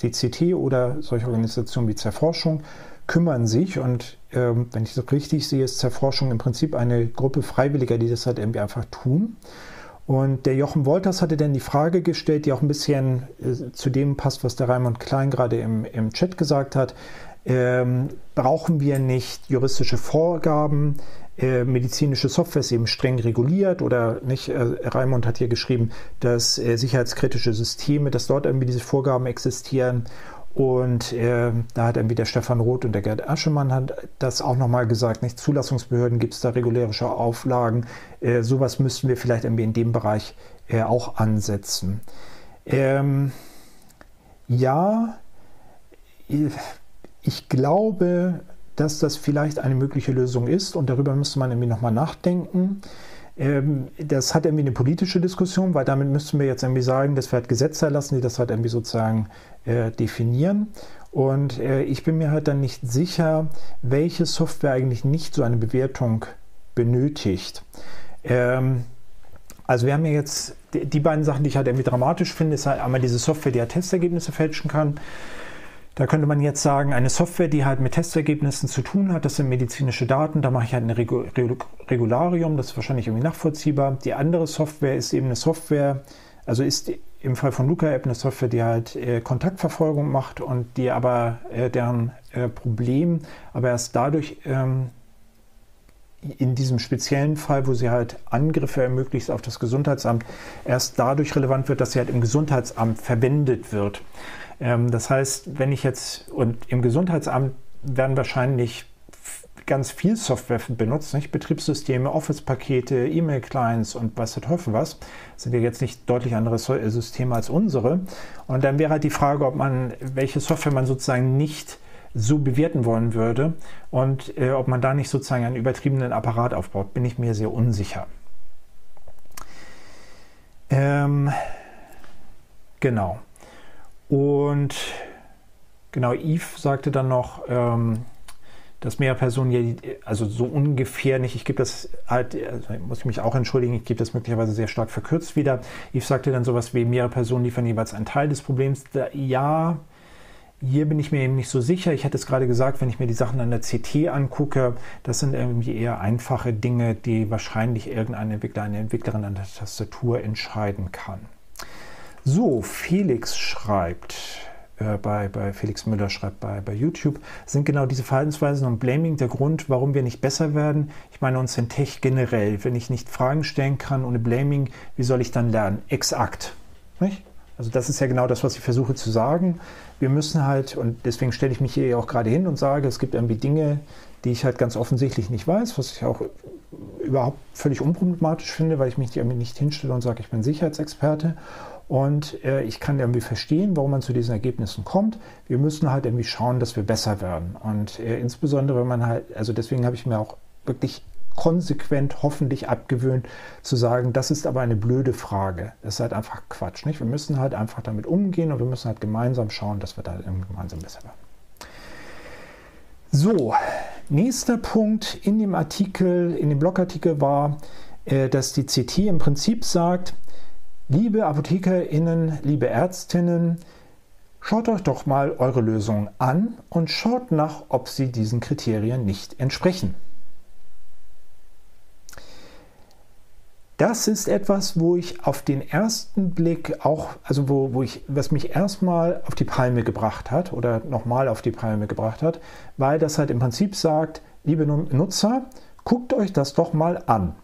die CT oder solche Organisationen wie Zerforschung kümmern sich und ähm, wenn ich das richtig sehe, ist Zerforschung im Prinzip eine Gruppe Freiwilliger, die das halt irgendwie einfach tun. Und der Jochen Wolters hatte dann die Frage gestellt, die auch ein bisschen äh, zu dem passt, was der Raimund Klein gerade im, im Chat gesagt hat. Ähm, brauchen wir nicht juristische Vorgaben? Äh, medizinische Software ist eben streng reguliert oder nicht? Äh, Raimund hat hier geschrieben, dass äh, sicherheitskritische Systeme, dass dort irgendwie diese Vorgaben existieren. Und äh, da hat irgendwie der Stefan Roth und der Gerd Aschemann hat das auch nochmal gesagt. Nicht Zulassungsbehörden gibt es da regulärische Auflagen. Äh, sowas müssten wir vielleicht irgendwie in dem Bereich äh, auch ansetzen. Ähm, ja, ich glaube, dass das vielleicht eine mögliche Lösung ist und darüber müsste man irgendwie nochmal nachdenken. Ähm, das hat irgendwie eine politische Diskussion, weil damit müssten wir jetzt irgendwie sagen, dass wir halt Gesetze erlassen, die das halt irgendwie sozusagen äh, definieren. Und äh, ich bin mir halt dann nicht sicher, welche Software eigentlich nicht so eine Bewertung benötigt. Ähm, also wir haben ja jetzt die beiden Sachen, die ich halt irgendwie dramatisch finde, ist halt einmal diese Software, die ja Testergebnisse fälschen kann. Da könnte man jetzt sagen, eine Software, die halt mit Testergebnissen zu tun hat, das sind medizinische Daten, da mache ich halt ein Regularium, das ist wahrscheinlich irgendwie nachvollziehbar. Die andere Software ist eben eine Software, also ist im Fall von Luca App eine Software, die halt äh, Kontaktverfolgung macht und die aber äh, deren äh, Problem aber erst dadurch ähm, in diesem speziellen Fall, wo sie halt Angriffe ermöglicht auf das Gesundheitsamt, erst dadurch relevant wird, dass sie halt im Gesundheitsamt verwendet wird. Ähm, das heißt, wenn ich jetzt, und im Gesundheitsamt werden wahrscheinlich ganz viel Software benutzt, nicht? Betriebssysteme, Office-Pakete, E-Mail-Clients und was der Teufel was. Das sind ja jetzt nicht deutlich andere äh, Systeme als unsere. Und dann wäre halt die Frage, ob man, welche Software man sozusagen nicht so bewerten wollen würde und äh, ob man da nicht sozusagen einen übertriebenen Apparat aufbaut, bin ich mir sehr unsicher. Ähm, genau. Und genau, Yves sagte dann noch, ähm, dass mehr Personen, also so ungefähr nicht, ich gebe das halt, also muss ich mich auch entschuldigen, ich gebe das möglicherweise sehr stark verkürzt wieder. Yves sagte dann sowas wie, mehrere Personen liefern jeweils einen Teil des Problems. Da, ja, hier bin ich mir eben nicht so sicher. Ich hatte es gerade gesagt, wenn ich mir die Sachen an der CT angucke, das sind irgendwie eher einfache Dinge, die wahrscheinlich irgendein Entwickler, eine Entwicklerin an der Tastatur entscheiden kann. So, Felix schreibt, äh, bei, bei Felix Müller schreibt bei, bei YouTube, sind genau diese Verhaltensweisen und Blaming der Grund, warum wir nicht besser werden. Ich meine uns in Tech generell. Wenn ich nicht Fragen stellen kann ohne Blaming, wie soll ich dann lernen? Exakt. Nicht? Also das ist ja genau das, was ich versuche zu sagen. Wir müssen halt, und deswegen stelle ich mich hier auch gerade hin und sage, es gibt irgendwie Dinge, die ich halt ganz offensichtlich nicht weiß, was ich auch überhaupt völlig unproblematisch finde, weil ich mich irgendwie nicht hinstelle und sage, ich bin Sicherheitsexperte. Und äh, ich kann irgendwie verstehen, warum man zu diesen Ergebnissen kommt. Wir müssen halt irgendwie schauen, dass wir besser werden. Und äh, insbesondere, wenn man halt, also deswegen habe ich mir auch wirklich konsequent hoffentlich abgewöhnt zu sagen, das ist aber eine blöde Frage. Das ist halt einfach Quatsch. Nicht? Wir müssen halt einfach damit umgehen und wir müssen halt gemeinsam schauen, dass wir da gemeinsam besser werden. So, nächster Punkt in dem Artikel, in dem Blogartikel war, äh, dass die CT im Prinzip sagt, Liebe ApothekerInnen, liebe Ärztinnen, schaut euch doch mal eure Lösungen an und schaut nach, ob sie diesen Kriterien nicht entsprechen. Das ist etwas, wo ich auf den ersten Blick auch, also wo, wo ich, was mich erstmal auf die Palme gebracht hat oder nochmal auf die Palme gebracht hat, weil das halt im Prinzip sagt, liebe Nutzer, guckt euch das doch mal an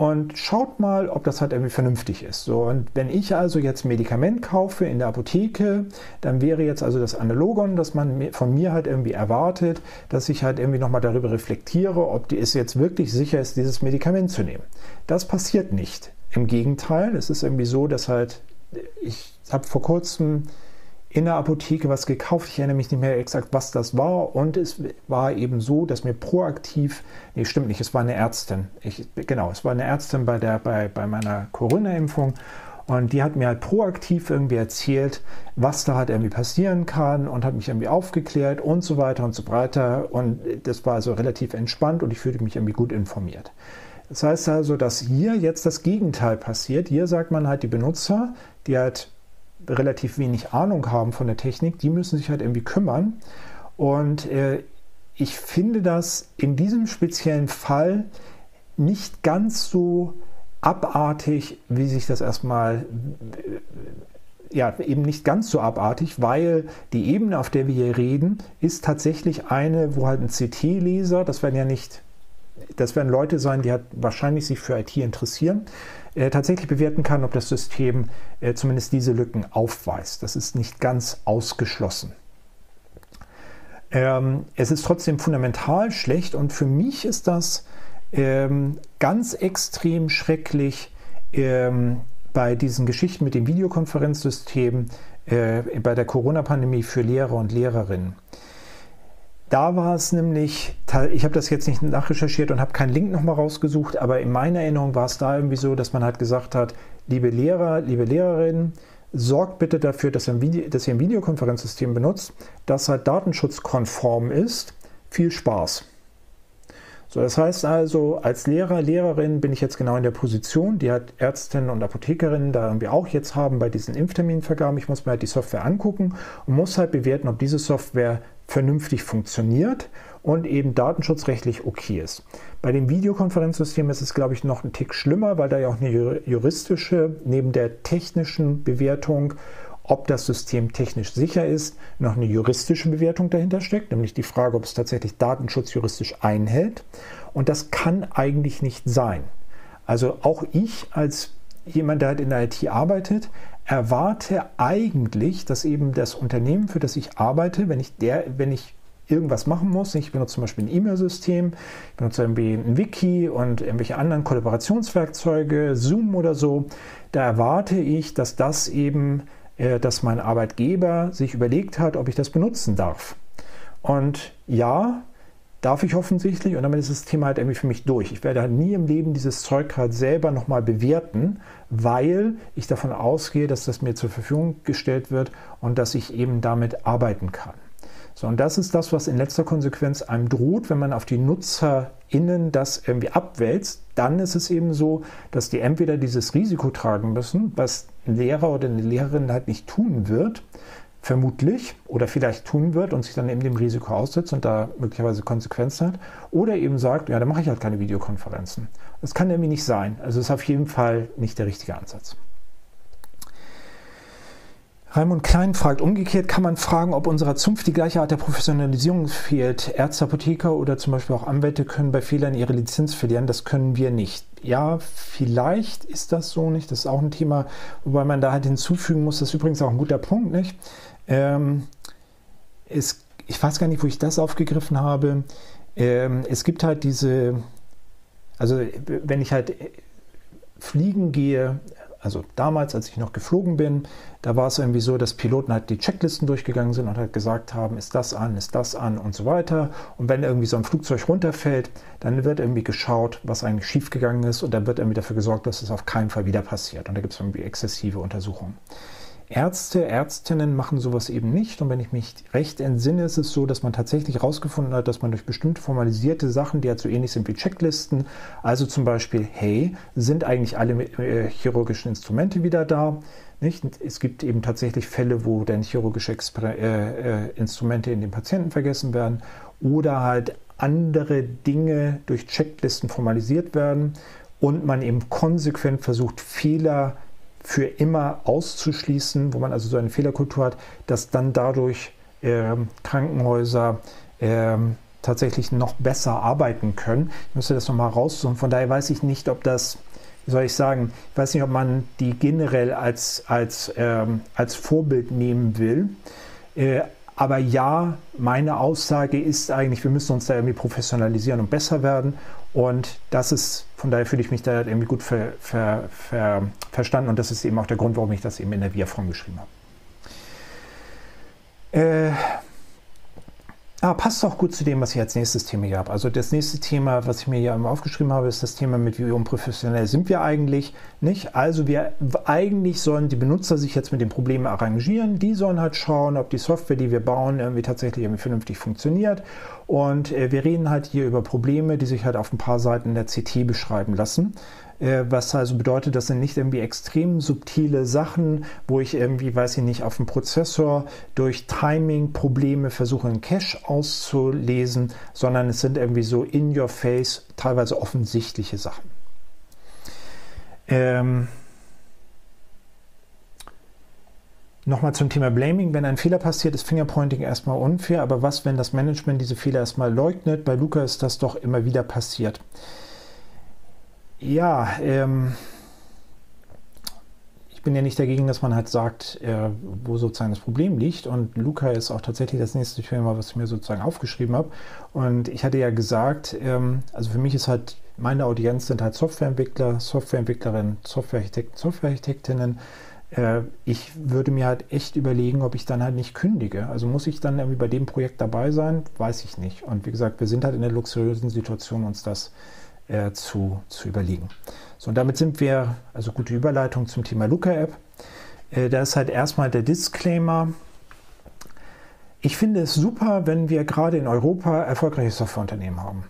und schaut mal, ob das halt irgendwie vernünftig ist. So, und wenn ich also jetzt Medikament kaufe in der Apotheke, dann wäre jetzt also das Analogon, dass man von mir halt irgendwie erwartet, dass ich halt irgendwie nochmal darüber reflektiere, ob es jetzt wirklich sicher ist, dieses Medikament zu nehmen. Das passiert nicht. Im Gegenteil, es ist irgendwie so, dass halt, ich habe vor kurzem in der Apotheke was gekauft. Ich erinnere mich nicht mehr exakt, was das war. Und es war eben so, dass mir proaktiv, nee, stimmt nicht, es war eine Ärztin. Ich, genau, es war eine Ärztin bei, der, bei, bei meiner Corona-Impfung. Und die hat mir halt proaktiv irgendwie erzählt, was da halt irgendwie passieren kann und hat mich irgendwie aufgeklärt und so weiter und so weiter. Und das war also relativ entspannt und ich fühlte mich irgendwie gut informiert. Das heißt also, dass hier jetzt das Gegenteil passiert. Hier sagt man halt, die Benutzer, die halt relativ wenig Ahnung haben von der Technik, die müssen sich halt irgendwie kümmern. Und äh, ich finde das in diesem speziellen Fall nicht ganz so abartig, wie sich das erstmal ja, eben nicht ganz so abartig, weil die Ebene, auf der wir hier reden, ist tatsächlich eine, wo halt ein CT-Leser, das werden ja nicht, das werden Leute sein, die halt wahrscheinlich sich für IT interessieren, äh, tatsächlich bewerten kann, ob das System äh, zumindest diese Lücken aufweist. Das ist nicht ganz ausgeschlossen. Ähm, es ist trotzdem fundamental schlecht und für mich ist das ähm, ganz extrem schrecklich ähm, bei diesen Geschichten mit dem Videokonferenzsystem äh, bei der Corona-Pandemie für Lehrer und Lehrerinnen. Da war es nämlich, ich habe das jetzt nicht nachrecherchiert und habe keinen Link nochmal rausgesucht, aber in meiner Erinnerung war es da irgendwie so, dass man halt gesagt hat, liebe Lehrer, liebe Lehrerinnen, sorgt bitte dafür, dass ihr ein, Video, dass ihr ein Videokonferenzsystem benutzt, das halt datenschutzkonform ist. Viel Spaß. So, das heißt also, als Lehrer, Lehrerin bin ich jetzt genau in der Position, die halt Ärztinnen und Apothekerinnen da irgendwie auch jetzt haben bei diesen Impfterminvergaben. Ich muss mir halt die Software angucken und muss halt bewerten, ob diese Software vernünftig funktioniert und eben datenschutzrechtlich okay ist. Bei dem Videokonferenzsystem ist es, glaube ich, noch ein Tick schlimmer, weil da ja auch eine juristische, neben der technischen Bewertung ob das System technisch sicher ist, noch eine juristische Bewertung dahinter steckt, nämlich die Frage, ob es tatsächlich Datenschutz juristisch einhält. Und das kann eigentlich nicht sein. Also auch ich als jemand, der halt in der IT arbeitet, erwarte eigentlich, dass eben das Unternehmen, für das ich arbeite, wenn ich, der, wenn ich irgendwas machen muss, ich benutze zum Beispiel ein E-Mail-System, ich benutze irgendwie ein Wiki und irgendwelche anderen Kollaborationswerkzeuge, Zoom oder so, da erwarte ich, dass das eben äh, dass mein Arbeitgeber sich überlegt hat, ob ich das benutzen darf. Und ja, darf ich offensichtlich und damit ist das Thema halt irgendwie für mich durch. Ich werde halt nie im Leben dieses Zeug halt selber nochmal bewerten, weil ich davon ausgehe, dass das mir zur Verfügung gestellt wird und dass ich eben damit arbeiten kann. So, und das ist das, was in letzter Konsequenz einem droht, wenn man auf die NutzerInnen das irgendwie abwälzt. Dann ist es eben so, dass die entweder dieses Risiko tragen müssen, was ein Lehrer oder eine Lehrerin halt nicht tun wird, vermutlich, oder vielleicht tun wird und sich dann eben dem Risiko aussetzt und da möglicherweise Konsequenzen hat, oder eben sagt, ja, dann mache ich halt keine Videokonferenzen. Das kann irgendwie nicht sein. Also ist auf jeden Fall nicht der richtige Ansatz. Raimund Klein fragt, umgekehrt kann man fragen, ob unserer Zunft die gleiche Art der Professionalisierung fehlt. Ärzte, Apotheker oder zum Beispiel auch Anwälte können bei Fehlern ihre Lizenz verlieren. Das können wir nicht. Ja, vielleicht ist das so nicht. Das ist auch ein Thema, wobei man da halt hinzufügen muss, das ist übrigens auch ein guter Punkt, nicht? Ähm, es, ich weiß gar nicht, wo ich das aufgegriffen habe. Ähm, es gibt halt diese, also wenn ich halt fliegen gehe, also damals, als ich noch geflogen bin, da war es irgendwie so, dass Piloten halt die Checklisten durchgegangen sind und halt gesagt haben, ist das an, ist das an und so weiter. Und wenn irgendwie so ein Flugzeug runterfällt, dann wird irgendwie geschaut, was eigentlich schiefgegangen ist und dann wird irgendwie dafür gesorgt, dass es auf keinen Fall wieder passiert. Und da gibt es irgendwie exzessive Untersuchungen. Ärzte, Ärztinnen machen sowas eben nicht. Und wenn ich mich recht entsinne, ist es so, dass man tatsächlich herausgefunden hat, dass man durch bestimmte formalisierte Sachen, die ja halt so ähnlich sind wie Checklisten, also zum Beispiel, hey, sind eigentlich alle äh, chirurgischen Instrumente wieder da? Nicht? Es gibt eben tatsächlich Fälle, wo dann chirurgische Exper äh, äh, Instrumente in den Patienten vergessen werden oder halt andere Dinge durch Checklisten formalisiert werden und man eben konsequent versucht, Fehler zu für immer auszuschließen, wo man also so eine Fehlerkultur hat, dass dann dadurch äh, Krankenhäuser äh, tatsächlich noch besser arbeiten können. Ich müsste das nochmal raussuchen. Von daher weiß ich nicht, ob das, wie soll ich sagen, ich weiß nicht, ob man die generell als, als, ähm, als Vorbild nehmen will. Äh, aber ja, meine Aussage ist eigentlich, wir müssen uns da irgendwie professionalisieren und besser werden. Und das ist, von daher fühle ich mich da irgendwie gut ver, ver, ver, verstanden. Und das ist eben auch der Grund, warum ich das eben in der VIA-Form geschrieben habe. Äh, Ah, passt auch gut zu dem, was ich als nächstes Thema hier habe. Also das nächste Thema, was ich mir hier aufgeschrieben habe, ist das Thema mit wie unprofessionell sind wir eigentlich nicht. Also wir eigentlich sollen die Benutzer sich jetzt mit den Problemen arrangieren. Die sollen halt schauen, ob die Software, die wir bauen, irgendwie tatsächlich irgendwie vernünftig funktioniert. Und äh, wir reden halt hier über Probleme, die sich halt auf ein paar Seiten der CT beschreiben lassen. Äh, was also bedeutet, das sind nicht irgendwie extrem subtile Sachen, wo ich irgendwie, weiß ich nicht, auf dem Prozessor durch Timing-Probleme versuche, einen Cache auszulesen, sondern es sind irgendwie so in your face, teilweise offensichtliche Sachen. Ähm, Nochmal zum Thema Blaming. Wenn ein Fehler passiert, ist Fingerpointing erstmal unfair. Aber was, wenn das Management diese Fehler erstmal leugnet? Bei Luca ist das doch immer wieder passiert. Ja, ähm, ich bin ja nicht dagegen, dass man halt sagt, äh, wo sozusagen das Problem liegt. Und Luca ist auch tatsächlich das nächste Thema, was ich mir sozusagen aufgeschrieben habe. Und ich hatte ja gesagt, ähm, also für mich ist halt, meine Audienz sind halt Softwareentwickler, Softwareentwicklerinnen, Softwarearchitekten, Softwarearchitektinnen. Äh, ich würde mir halt echt überlegen, ob ich dann halt nicht kündige. Also muss ich dann irgendwie bei dem Projekt dabei sein? Weiß ich nicht. Und wie gesagt, wir sind halt in der luxuriösen Situation, uns das äh, zu, zu überlegen. So, und damit sind wir, also gute Überleitung zum Thema Luca-App. Äh, da ist halt erstmal der Disclaimer. Ich finde es super, wenn wir gerade in Europa erfolgreiche Softwareunternehmen haben.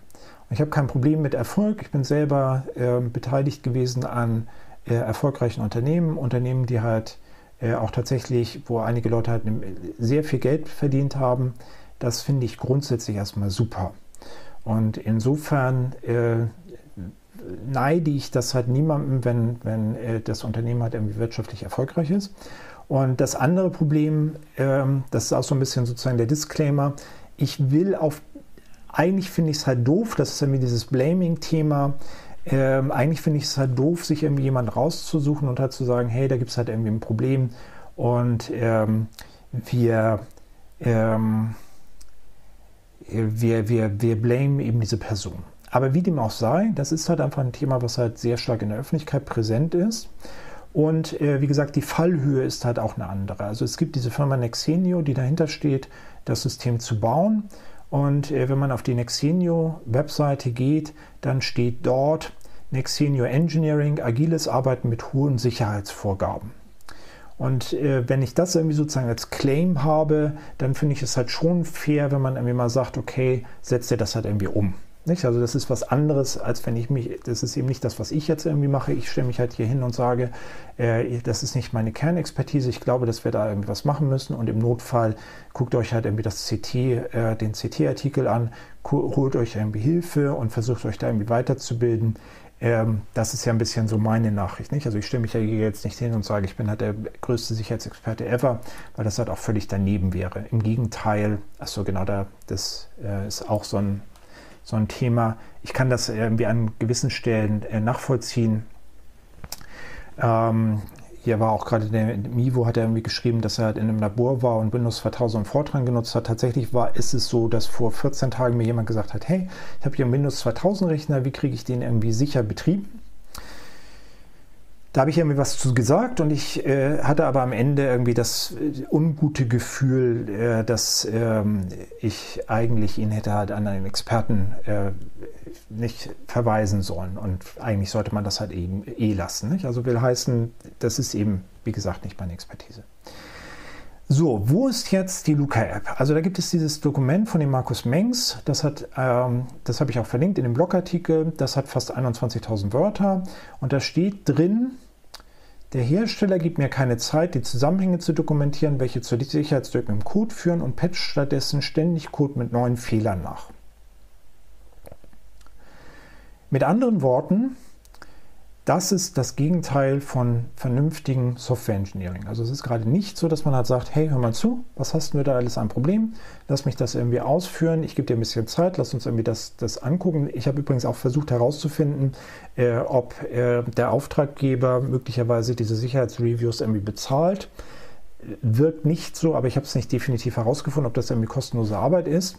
Und ich habe kein Problem mit Erfolg. Ich bin selber äh, beteiligt gewesen an äh, erfolgreichen Unternehmen, Unternehmen, die halt äh, auch tatsächlich, wo einige Leute halt sehr viel Geld verdient haben. Das finde ich grundsätzlich erstmal super. Und insofern äh, neide ich das halt niemandem, wenn, wenn äh, das Unternehmen halt irgendwie wirtschaftlich erfolgreich ist. Und das andere Problem, ähm, das ist auch so ein bisschen sozusagen der Disclaimer, ich will auf, eigentlich finde ich es halt doof, das ist ja mir dieses Blaming-Thema, ähm, eigentlich finde ich es halt doof, sich irgendwie jemanden rauszusuchen und halt zu sagen, hey, da gibt es halt irgendwie ein Problem und ähm, wir, ähm, wir, wir, wir blamen eben diese Person. Aber wie dem auch sei, das ist halt einfach ein Thema, was halt sehr stark in der Öffentlichkeit präsent ist. Und äh, wie gesagt, die Fallhöhe ist halt auch eine andere. Also es gibt diese Firma Nexenio, die dahinter steht, das System zu bauen. Und äh, wenn man auf die Nexenio-Webseite geht, dann steht dort Nexenio Engineering, agiles Arbeiten mit hohen Sicherheitsvorgaben. Und äh, wenn ich das irgendwie sozusagen als Claim habe, dann finde ich es halt schon fair, wenn man irgendwie mal sagt, okay, setzt ihr das halt irgendwie um. Nicht? Also das ist was anderes, als wenn ich mich, das ist eben nicht das, was ich jetzt irgendwie mache. Ich stelle mich halt hier hin und sage, äh, das ist nicht meine Kernexpertise. Ich glaube, dass wir da irgendwie was machen müssen. Und im Notfall guckt euch halt irgendwie das CT, äh, den CT-Artikel an, holt euch irgendwie Hilfe und versucht euch da irgendwie weiterzubilden. Ähm, das ist ja ein bisschen so meine Nachricht. Nicht? Also ich stelle mich ja jetzt nicht hin und sage, ich bin halt der größte Sicherheitsexperte ever, weil das halt auch völlig daneben wäre. Im Gegenteil, achso genau, da, das äh, ist auch so ein so ein Thema. Ich kann das irgendwie an gewissen Stellen äh, nachvollziehen. Ähm, hier war auch gerade der Mivo hat er irgendwie geschrieben, dass er halt in einem Labor war und Windows 2000 Fortran genutzt hat. Tatsächlich war ist es so, dass vor 14 Tagen mir jemand gesagt hat, hey, ich habe hier einen Windows 2000 Rechner, wie kriege ich den irgendwie sicher betrieben? Da habe ich irgendwie was zu gesagt und ich äh, hatte aber am Ende irgendwie das äh, ungute Gefühl, äh, dass ähm, ich eigentlich ihn hätte halt an einen Experten äh, nicht verweisen sollen. Und eigentlich sollte man das halt eben eh lassen. Nicht? Also will heißen, das ist eben, wie gesagt, nicht meine Expertise. So, wo ist jetzt die Luca-App? Also da gibt es dieses Dokument von dem Markus Mengs, das hat, ähm, das habe ich auch verlinkt in dem Blogartikel, das hat fast 21.000 Wörter und da steht drin, der Hersteller gibt mir keine Zeit, die Zusammenhänge zu dokumentieren, welche zur Sicherheitslücken im Code führen und patcht stattdessen ständig Code mit neuen Fehlern nach. Mit anderen Worten, das ist das Gegenteil von vernünftigem Software Engineering. Also es ist gerade nicht so, dass man halt sagt, hey, hör mal zu, was hast du da alles ein Problem? Lass mich das irgendwie ausführen, ich gebe dir ein bisschen Zeit, lass uns irgendwie das, das angucken. Ich habe übrigens auch versucht herauszufinden, äh, ob äh, der Auftraggeber möglicherweise diese Sicherheitsreviews irgendwie bezahlt. Wirkt nicht so, aber ich habe es nicht definitiv herausgefunden, ob das irgendwie kostenlose Arbeit ist.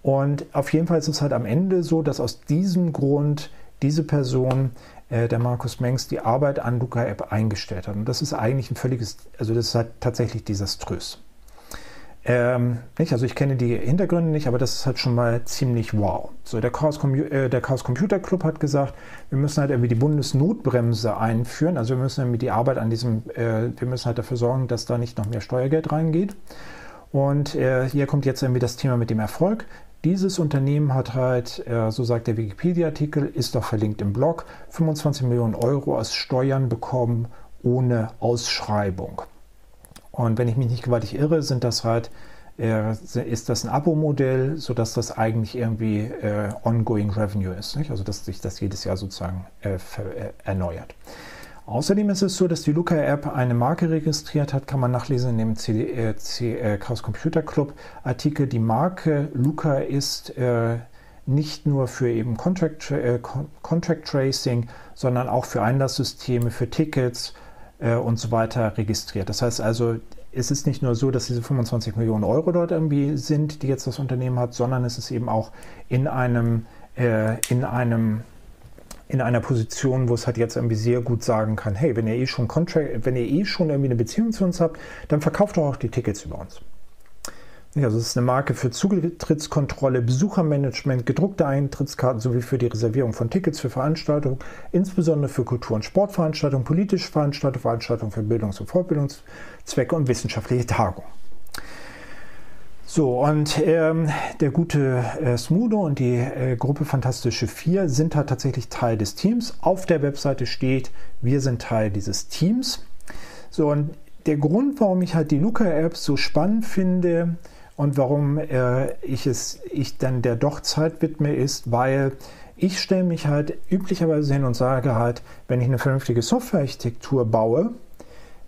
Und auf jeden Fall ist es halt am Ende so, dass aus diesem Grund diese Person äh, der Markus Mengs die Arbeit an Luca App eingestellt hat. Und das ist eigentlich ein völliges, also das ist halt tatsächlich desaströs. Ähm, nicht? Also ich kenne die Hintergründe nicht, aber das ist halt schon mal ziemlich wow. So, der Chaos, äh, der Chaos Computer Club hat gesagt, wir müssen halt irgendwie die Bundesnotbremse einführen. Also wir müssen irgendwie die Arbeit an diesem, äh, wir müssen halt dafür sorgen, dass da nicht noch mehr Steuergeld reingeht. Und äh, hier kommt jetzt irgendwie das Thema mit dem Erfolg. Dieses Unternehmen hat halt, äh, so sagt der Wikipedia-Artikel, ist auch verlinkt im Blog, 25 Millionen Euro aus Steuern bekommen ohne Ausschreibung. Und wenn ich mich nicht gewaltig irre, sind das halt, äh, ist das ein Abo-Modell, sodass das eigentlich irgendwie äh, ongoing Revenue ist. Nicht? Also dass sich das jedes Jahr sozusagen erneuert. Außerdem ist es so, dass die Luca-App eine Marke registriert hat, kann man nachlesen in dem CD, äh, äh, Chaos Computer Club Artikel. Die Marke Luca ist äh, nicht nur für eben Contract, äh, Contract Tracing, sondern auch für Einlasssysteme, für Tickets äh, und so weiter registriert. Das heißt also, es ist nicht nur so, dass diese 25 Millionen Euro dort irgendwie sind, die jetzt das Unternehmen hat, sondern es ist eben auch in einem, äh, in einem in einer Position, wo es halt jetzt irgendwie sehr gut sagen kann, hey, wenn ihr eh schon Contract, wenn ihr eh schon irgendwie eine Beziehung zu uns habt, dann verkauft doch auch die Tickets über uns. Also es ist eine Marke für Zutrittskontrolle, Besuchermanagement, gedruckte Eintrittskarten sowie für die Reservierung von Tickets für Veranstaltungen, insbesondere für Kultur- und Sportveranstaltungen, politische Veranstaltungen, Veranstaltungen für Bildungs- und Fortbildungszwecke und wissenschaftliche Tagungen. So, und ähm, der gute äh, Smudo und die äh, Gruppe Fantastische Vier sind halt tatsächlich Teil des Teams. Auf der Webseite steht, wir sind Teil dieses Teams. So, und der Grund, warum ich halt die Luca-App so spannend finde, und warum äh, ich es ich dann der doch Zeit widme, ist, weil ich stelle mich halt üblicherweise hin und sage halt, wenn ich eine vernünftige Softwarearchitektur baue,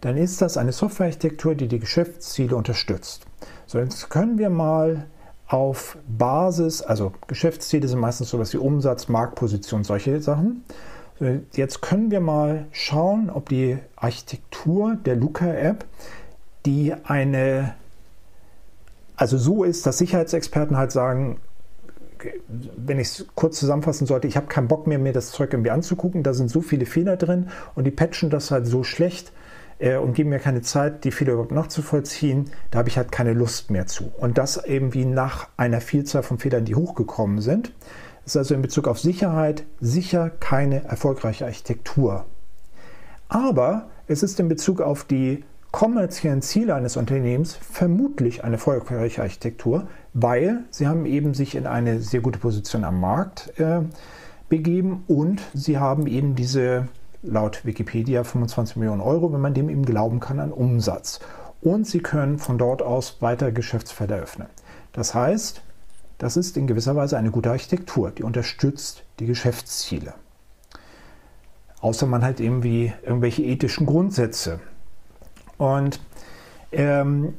dann ist das eine Softwarearchitektur, die die Geschäftsziele unterstützt. So, jetzt können wir mal auf Basis, also Geschäftsziele sind meistens sowas wie Umsatz, Marktposition, solche Sachen. Jetzt können wir mal schauen, ob die Architektur der Luca-App, die eine also so ist, dass Sicherheitsexperten halt sagen, wenn ich es kurz zusammenfassen sollte, ich habe keinen Bock mehr, mir das Zeug irgendwie anzugucken. Da sind so viele Fehler drin und die patchen das halt so schlecht äh, und geben mir keine Zeit, die Fehler überhaupt nachzuvollziehen. Da habe ich halt keine Lust mehr zu. Und das eben wie nach einer Vielzahl von Fehlern, die hochgekommen sind. Das ist also in Bezug auf Sicherheit sicher keine erfolgreiche Architektur. Aber es ist in Bezug auf die kommerziellen Ziele eines Unternehmens vermutlich eine erfolgreiche Architektur, weil sie haben eben sich in eine sehr gute Position am Markt äh, begeben und sie haben eben diese laut Wikipedia 25 Millionen Euro, wenn man dem eben glauben kann, an Umsatz. Und sie können von dort aus weiter Geschäftsfelder öffnen. Das heißt, das ist in gewisser Weise eine gute Architektur, die unterstützt die Geschäftsziele. Außer man hat irgendwie irgendwelche ethischen Grundsätze, und ähm,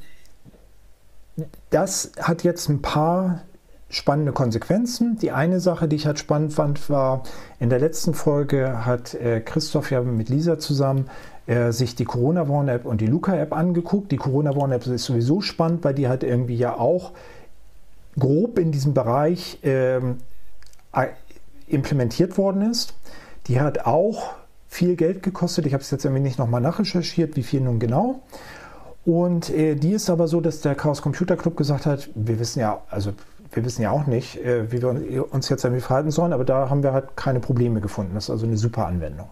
das hat jetzt ein paar spannende Konsequenzen. Die eine Sache, die ich halt spannend fand, war, in der letzten Folge hat äh, Christoph ja mit Lisa zusammen äh, sich die Corona Warn App und die Luca App angeguckt. Die Corona Warn App ist sowieso spannend, weil die halt irgendwie ja auch grob in diesem Bereich äh, implementiert worden ist. Die hat auch viel Geld gekostet. Ich habe es jetzt irgendwie nicht nochmal nachrecherchiert, wie viel nun genau. Und äh, die ist aber so, dass der Chaos Computer Club gesagt hat, wir wissen ja, also wir wissen ja auch nicht, äh, wie wir uns jetzt irgendwie verhalten sollen, aber da haben wir halt keine Probleme gefunden. Das ist also eine super Anwendung.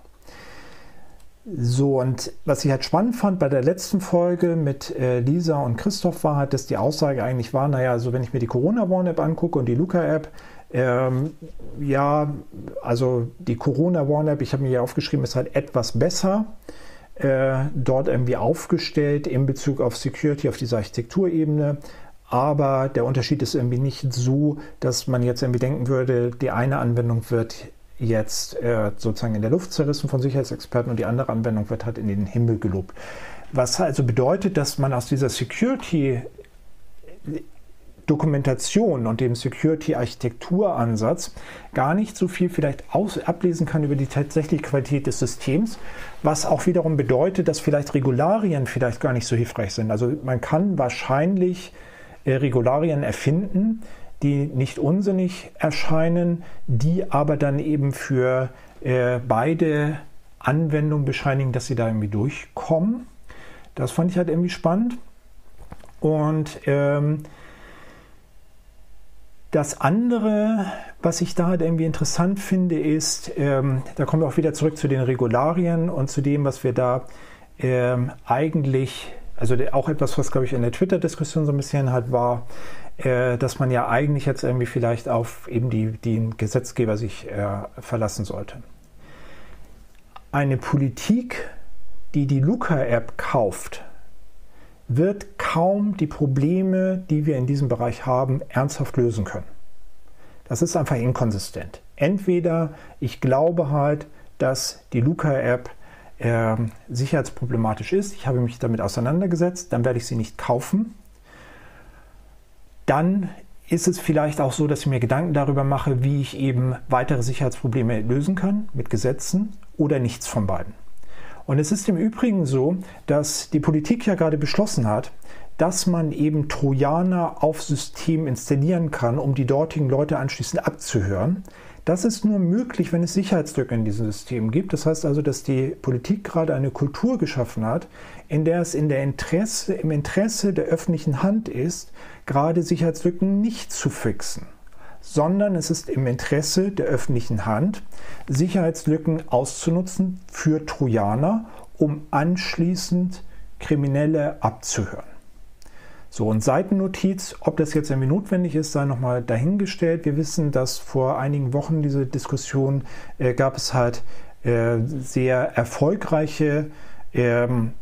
So, und was ich halt spannend fand bei der letzten Folge mit äh, Lisa und Christoph war halt, dass die Aussage eigentlich war, naja, also wenn ich mir die Corona Warn App angucke und die Luca App, ähm, ja, also die Corona Warn App, ich habe mir hier aufgeschrieben, ist halt etwas besser äh, dort irgendwie aufgestellt in Bezug auf Security auf dieser Architekturebene. Aber der Unterschied ist irgendwie nicht so, dass man jetzt irgendwie denken würde, die eine Anwendung wird jetzt äh, sozusagen in der Luft zerrissen von Sicherheitsexperten und die andere Anwendung wird halt in den Himmel gelobt. Was also bedeutet, dass man aus dieser Security Dokumentation und dem Security-Architekturansatz gar nicht so viel vielleicht aus, ablesen kann über die tatsächliche Qualität des Systems, was auch wiederum bedeutet, dass vielleicht Regularien vielleicht gar nicht so hilfreich sind. Also man kann wahrscheinlich Regularien erfinden, die nicht unsinnig erscheinen, die aber dann eben für äh, beide Anwendungen bescheinigen, dass sie da irgendwie durchkommen. Das fand ich halt irgendwie spannend. Und ähm, das andere, was ich da halt irgendwie interessant finde, ist, ähm, da kommen wir auch wieder zurück zu den Regularien und zu dem, was wir da ähm, eigentlich, also auch etwas, was glaube ich in der Twitter-Diskussion so ein bisschen halt war, äh, dass man ja eigentlich jetzt irgendwie vielleicht auf eben die, den Gesetzgeber sich äh, verlassen sollte. Eine Politik, die die Luca-App kauft, wird kaum die Probleme, die wir in diesem Bereich haben, ernsthaft lösen können. Das ist einfach inkonsistent. Entweder ich glaube halt, dass die Luca-App äh, sicherheitsproblematisch ist, ich habe mich damit auseinandergesetzt, dann werde ich sie nicht kaufen. Dann ist es vielleicht auch so, dass ich mir Gedanken darüber mache, wie ich eben weitere Sicherheitsprobleme lösen kann mit Gesetzen oder nichts von beiden. Und es ist im Übrigen so, dass die Politik ja gerade beschlossen hat, dass man eben Trojaner auf System installieren kann, um die dortigen Leute anschließend abzuhören. Das ist nur möglich, wenn es Sicherheitslücken in diesem System gibt. Das heißt also, dass die Politik gerade eine Kultur geschaffen hat, in der es in der Interesse, im Interesse der öffentlichen Hand ist, gerade Sicherheitslücken nicht zu fixen, sondern es ist im Interesse der öffentlichen Hand, Sicherheitslücken auszunutzen für Trojaner, um anschließend Kriminelle abzuhören. So, und Seitennotiz, ob das jetzt irgendwie notwendig ist, sei nochmal dahingestellt. Wir wissen, dass vor einigen Wochen diese Diskussion äh, gab es halt äh, sehr erfolgreiche ähm,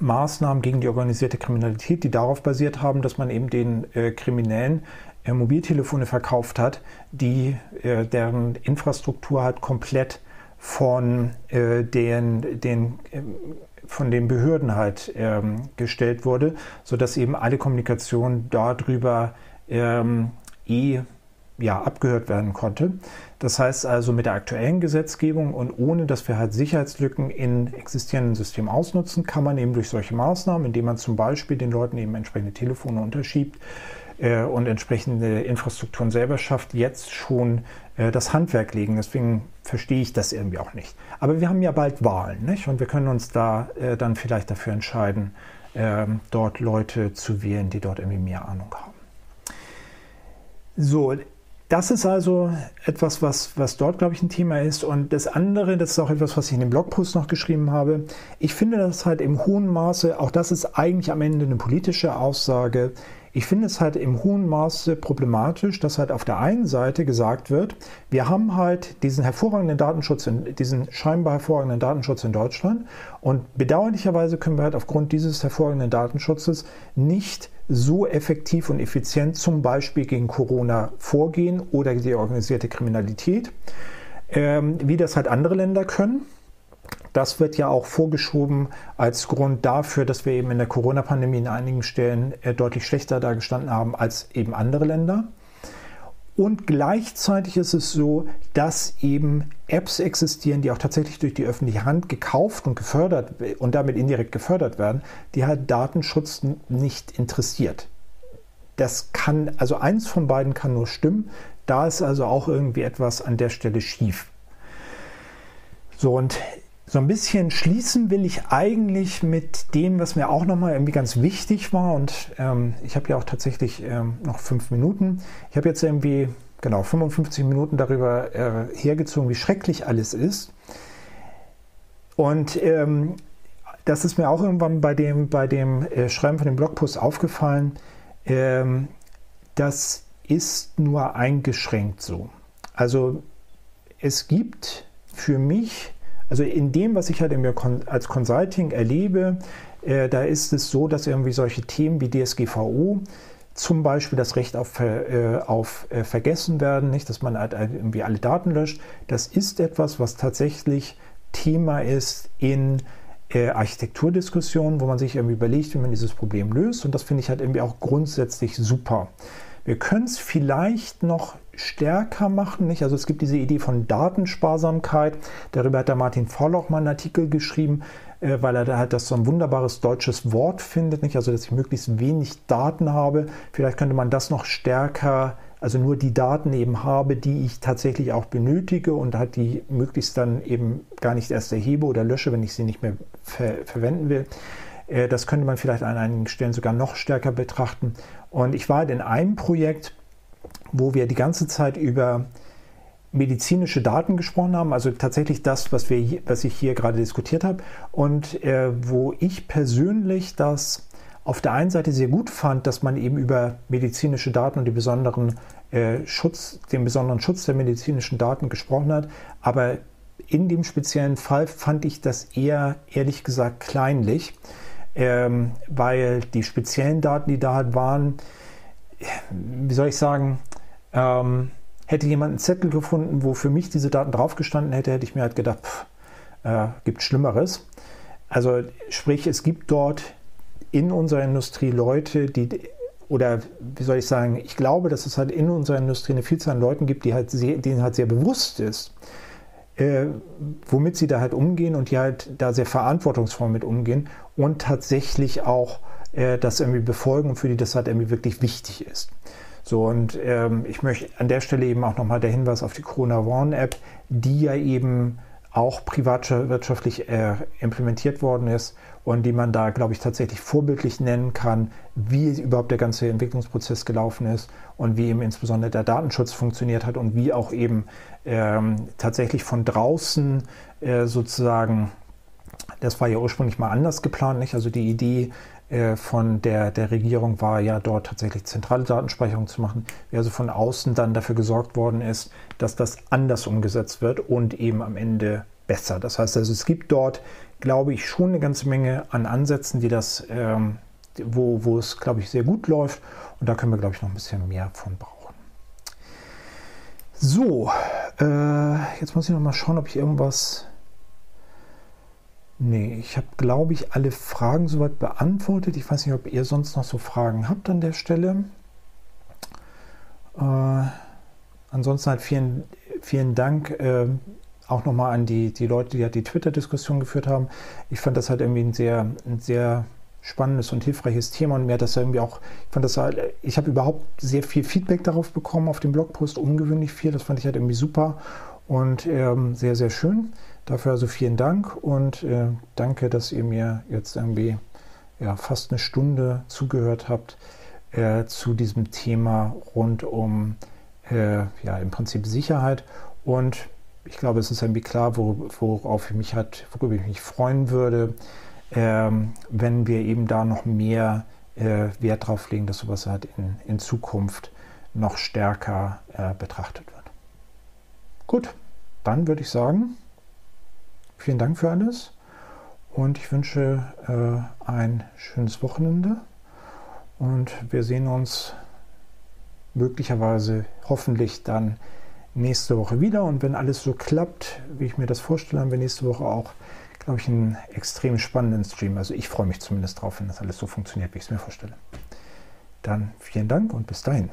Maßnahmen gegen die organisierte Kriminalität, die darauf basiert haben, dass man eben den äh, Kriminellen äh, Mobiltelefone verkauft hat, die äh, deren Infrastruktur halt komplett von äh, den, den von den Behörden halt ähm, gestellt wurde, sodass eben alle Kommunikation darüber ähm, eh ja, abgehört werden konnte. Das heißt also mit der aktuellen Gesetzgebung und ohne dass wir halt Sicherheitslücken in existierenden Systemen ausnutzen, kann man eben durch solche Maßnahmen, indem man zum Beispiel den Leuten eben entsprechende Telefone unterschiebt, äh, und entsprechende Infrastrukturen selber schafft, jetzt schon äh, das Handwerk legen. Deswegen verstehe ich das irgendwie auch nicht. Aber wir haben ja bald Wahlen nicht? und wir können uns da äh, dann vielleicht dafür entscheiden, ähm, dort Leute zu wählen, die dort irgendwie mehr Ahnung haben. So, das ist also etwas, was, was dort, glaube ich, ein Thema ist. Und das andere, das ist auch etwas, was ich in dem Blogpost noch geschrieben habe. Ich finde das halt im hohen Maße, auch das ist eigentlich am Ende eine politische Aussage, ich finde es halt im hohen Maße problematisch, dass halt auf der einen Seite gesagt wird, wir haben halt diesen hervorragenden Datenschutz, in, diesen scheinbar hervorragenden Datenschutz in Deutschland und bedauerlicherweise können wir halt aufgrund dieses hervorragenden Datenschutzes nicht so effektiv und effizient zum Beispiel gegen Corona vorgehen oder die organisierte Kriminalität, ähm, wie das halt andere Länder können. Das wird ja auch vorgeschoben als Grund dafür, dass wir eben in der Corona-Pandemie in einigen Stellen äh, deutlich schlechter dargestanden haben als eben andere Länder. Und gleichzeitig ist es so, dass eben Apps existieren, die auch tatsächlich durch die öffentliche Hand gekauft und gefördert und damit indirekt gefördert werden, die halt Datenschutz nicht interessiert. Das kann, also eins von beiden kann nur stimmen. Da ist also auch irgendwie etwas an der Stelle schief. So, und so ein bisschen schließen will ich eigentlich mit dem, was mir auch nochmal irgendwie ganz wichtig war. Und ähm, ich habe ja auch tatsächlich ähm, noch fünf Minuten. Ich habe jetzt irgendwie genau 55 Minuten darüber äh, hergezogen, wie schrecklich alles ist. Und ähm, das ist mir auch irgendwann bei dem, bei dem äh, Schreiben von dem Blogpost aufgefallen. Ähm, das ist nur eingeschränkt so. Also es gibt für mich also in dem, was ich halt als Consulting erlebe, äh, da ist es so, dass irgendwie solche Themen wie DSGVO, zum Beispiel das Recht auf, äh, auf äh, Vergessen werden, nicht, dass man halt irgendwie alle Daten löscht, das ist etwas, was tatsächlich Thema ist in äh, Architekturdiskussionen, wo man sich irgendwie überlegt, wie man dieses Problem löst. Und das finde ich halt irgendwie auch grundsätzlich super. Wir können es vielleicht noch stärker machen. Nicht? Also es gibt diese Idee von Datensparsamkeit. Darüber hat der Martin Vorloch mal einen Artikel geschrieben, äh, weil er da halt das so ein wunderbares deutsches Wort findet. Nicht? Also dass ich möglichst wenig Daten habe. Vielleicht könnte man das noch stärker, also nur die Daten eben habe, die ich tatsächlich auch benötige und halt die möglichst dann eben gar nicht erst erhebe oder lösche, wenn ich sie nicht mehr ver verwenden will. Äh, das könnte man vielleicht an einigen Stellen sogar noch stärker betrachten. Und ich war halt in einem Projekt, wo wir die ganze Zeit über medizinische Daten gesprochen haben, also tatsächlich das, was, wir, was ich hier gerade diskutiert habe, und äh, wo ich persönlich das auf der einen Seite sehr gut fand, dass man eben über medizinische Daten und besonderen, äh, Schutz, den besonderen Schutz der medizinischen Daten gesprochen hat, aber in dem speziellen Fall fand ich das eher, ehrlich gesagt, kleinlich ähm, weil die speziellen Daten, die da waren, wie soll ich sagen, ähm, hätte jemand einen Zettel gefunden, wo für mich diese Daten draufgestanden hätte, hätte ich mir halt gedacht, pff, äh, gibt Schlimmeres. Also sprich, es gibt dort in unserer Industrie Leute, die oder wie soll ich sagen, ich glaube, dass es halt in unserer Industrie eine Vielzahl an Leuten gibt, die halt sehr, denen halt sehr bewusst ist, äh, womit sie da halt umgehen und die halt da sehr verantwortungsvoll mit umgehen und tatsächlich auch äh, das irgendwie befolgen und für die das halt irgendwie wirklich wichtig ist. So, und ähm, ich möchte an der Stelle eben auch nochmal der Hinweis auf die Corona Warn App, die ja eben auch privatwirtschaftlich äh, implementiert worden ist und die man da, glaube ich, tatsächlich vorbildlich nennen kann, wie überhaupt der ganze Entwicklungsprozess gelaufen ist und wie eben insbesondere der Datenschutz funktioniert hat und wie auch eben ähm, tatsächlich von draußen äh, sozusagen, das war ja ursprünglich mal anders geplant, nicht? Also die Idee von der, der Regierung war ja dort tatsächlich zentrale Datenspeicherung zu machen, wie also von außen dann dafür gesorgt worden ist, dass das anders umgesetzt wird und eben am Ende besser. Das heißt also, es gibt dort glaube ich, schon eine ganze Menge an Ansätzen, die das, ähm, wo, wo es, glaube ich, sehr gut läuft. Und da können wir, glaube ich, noch ein bisschen mehr von brauchen. So, äh, jetzt muss ich noch mal schauen, ob ich irgendwas. Nee, ich habe, glaube ich, alle Fragen soweit beantwortet. Ich weiß nicht, ob ihr sonst noch so Fragen habt an der Stelle. Äh, ansonsten halt vielen, vielen Dank. Äh, auch nochmal an die, die Leute, die halt die Twitter-Diskussion geführt haben. Ich fand das halt irgendwie ein sehr, ein sehr spannendes und hilfreiches Thema und mir hat das irgendwie auch, ich fand das halt, ich habe überhaupt sehr viel Feedback darauf bekommen auf dem Blogpost, ungewöhnlich viel, das fand ich halt irgendwie super und ähm, sehr, sehr schön. Dafür also vielen Dank und äh, danke, dass ihr mir jetzt irgendwie ja, fast eine Stunde zugehört habt äh, zu diesem Thema rund um äh, ja, im Prinzip Sicherheit und ich glaube, es ist irgendwie klar, worauf ich mich hat, worüber ich mich freuen würde, ähm, wenn wir eben da noch mehr äh, Wert drauf legen, dass sowas halt in, in Zukunft noch stärker äh, betrachtet wird. Gut, dann würde ich sagen, vielen Dank für alles und ich wünsche äh, ein schönes Wochenende und wir sehen uns möglicherweise hoffentlich dann nächste Woche wieder. Und wenn alles so klappt, wie ich mir das vorstelle, haben wir nächste Woche auch, glaube ich, einen extrem spannenden Stream. Also ich freue mich zumindest drauf, wenn das alles so funktioniert, wie ich es mir vorstelle. Dann vielen Dank und bis dahin.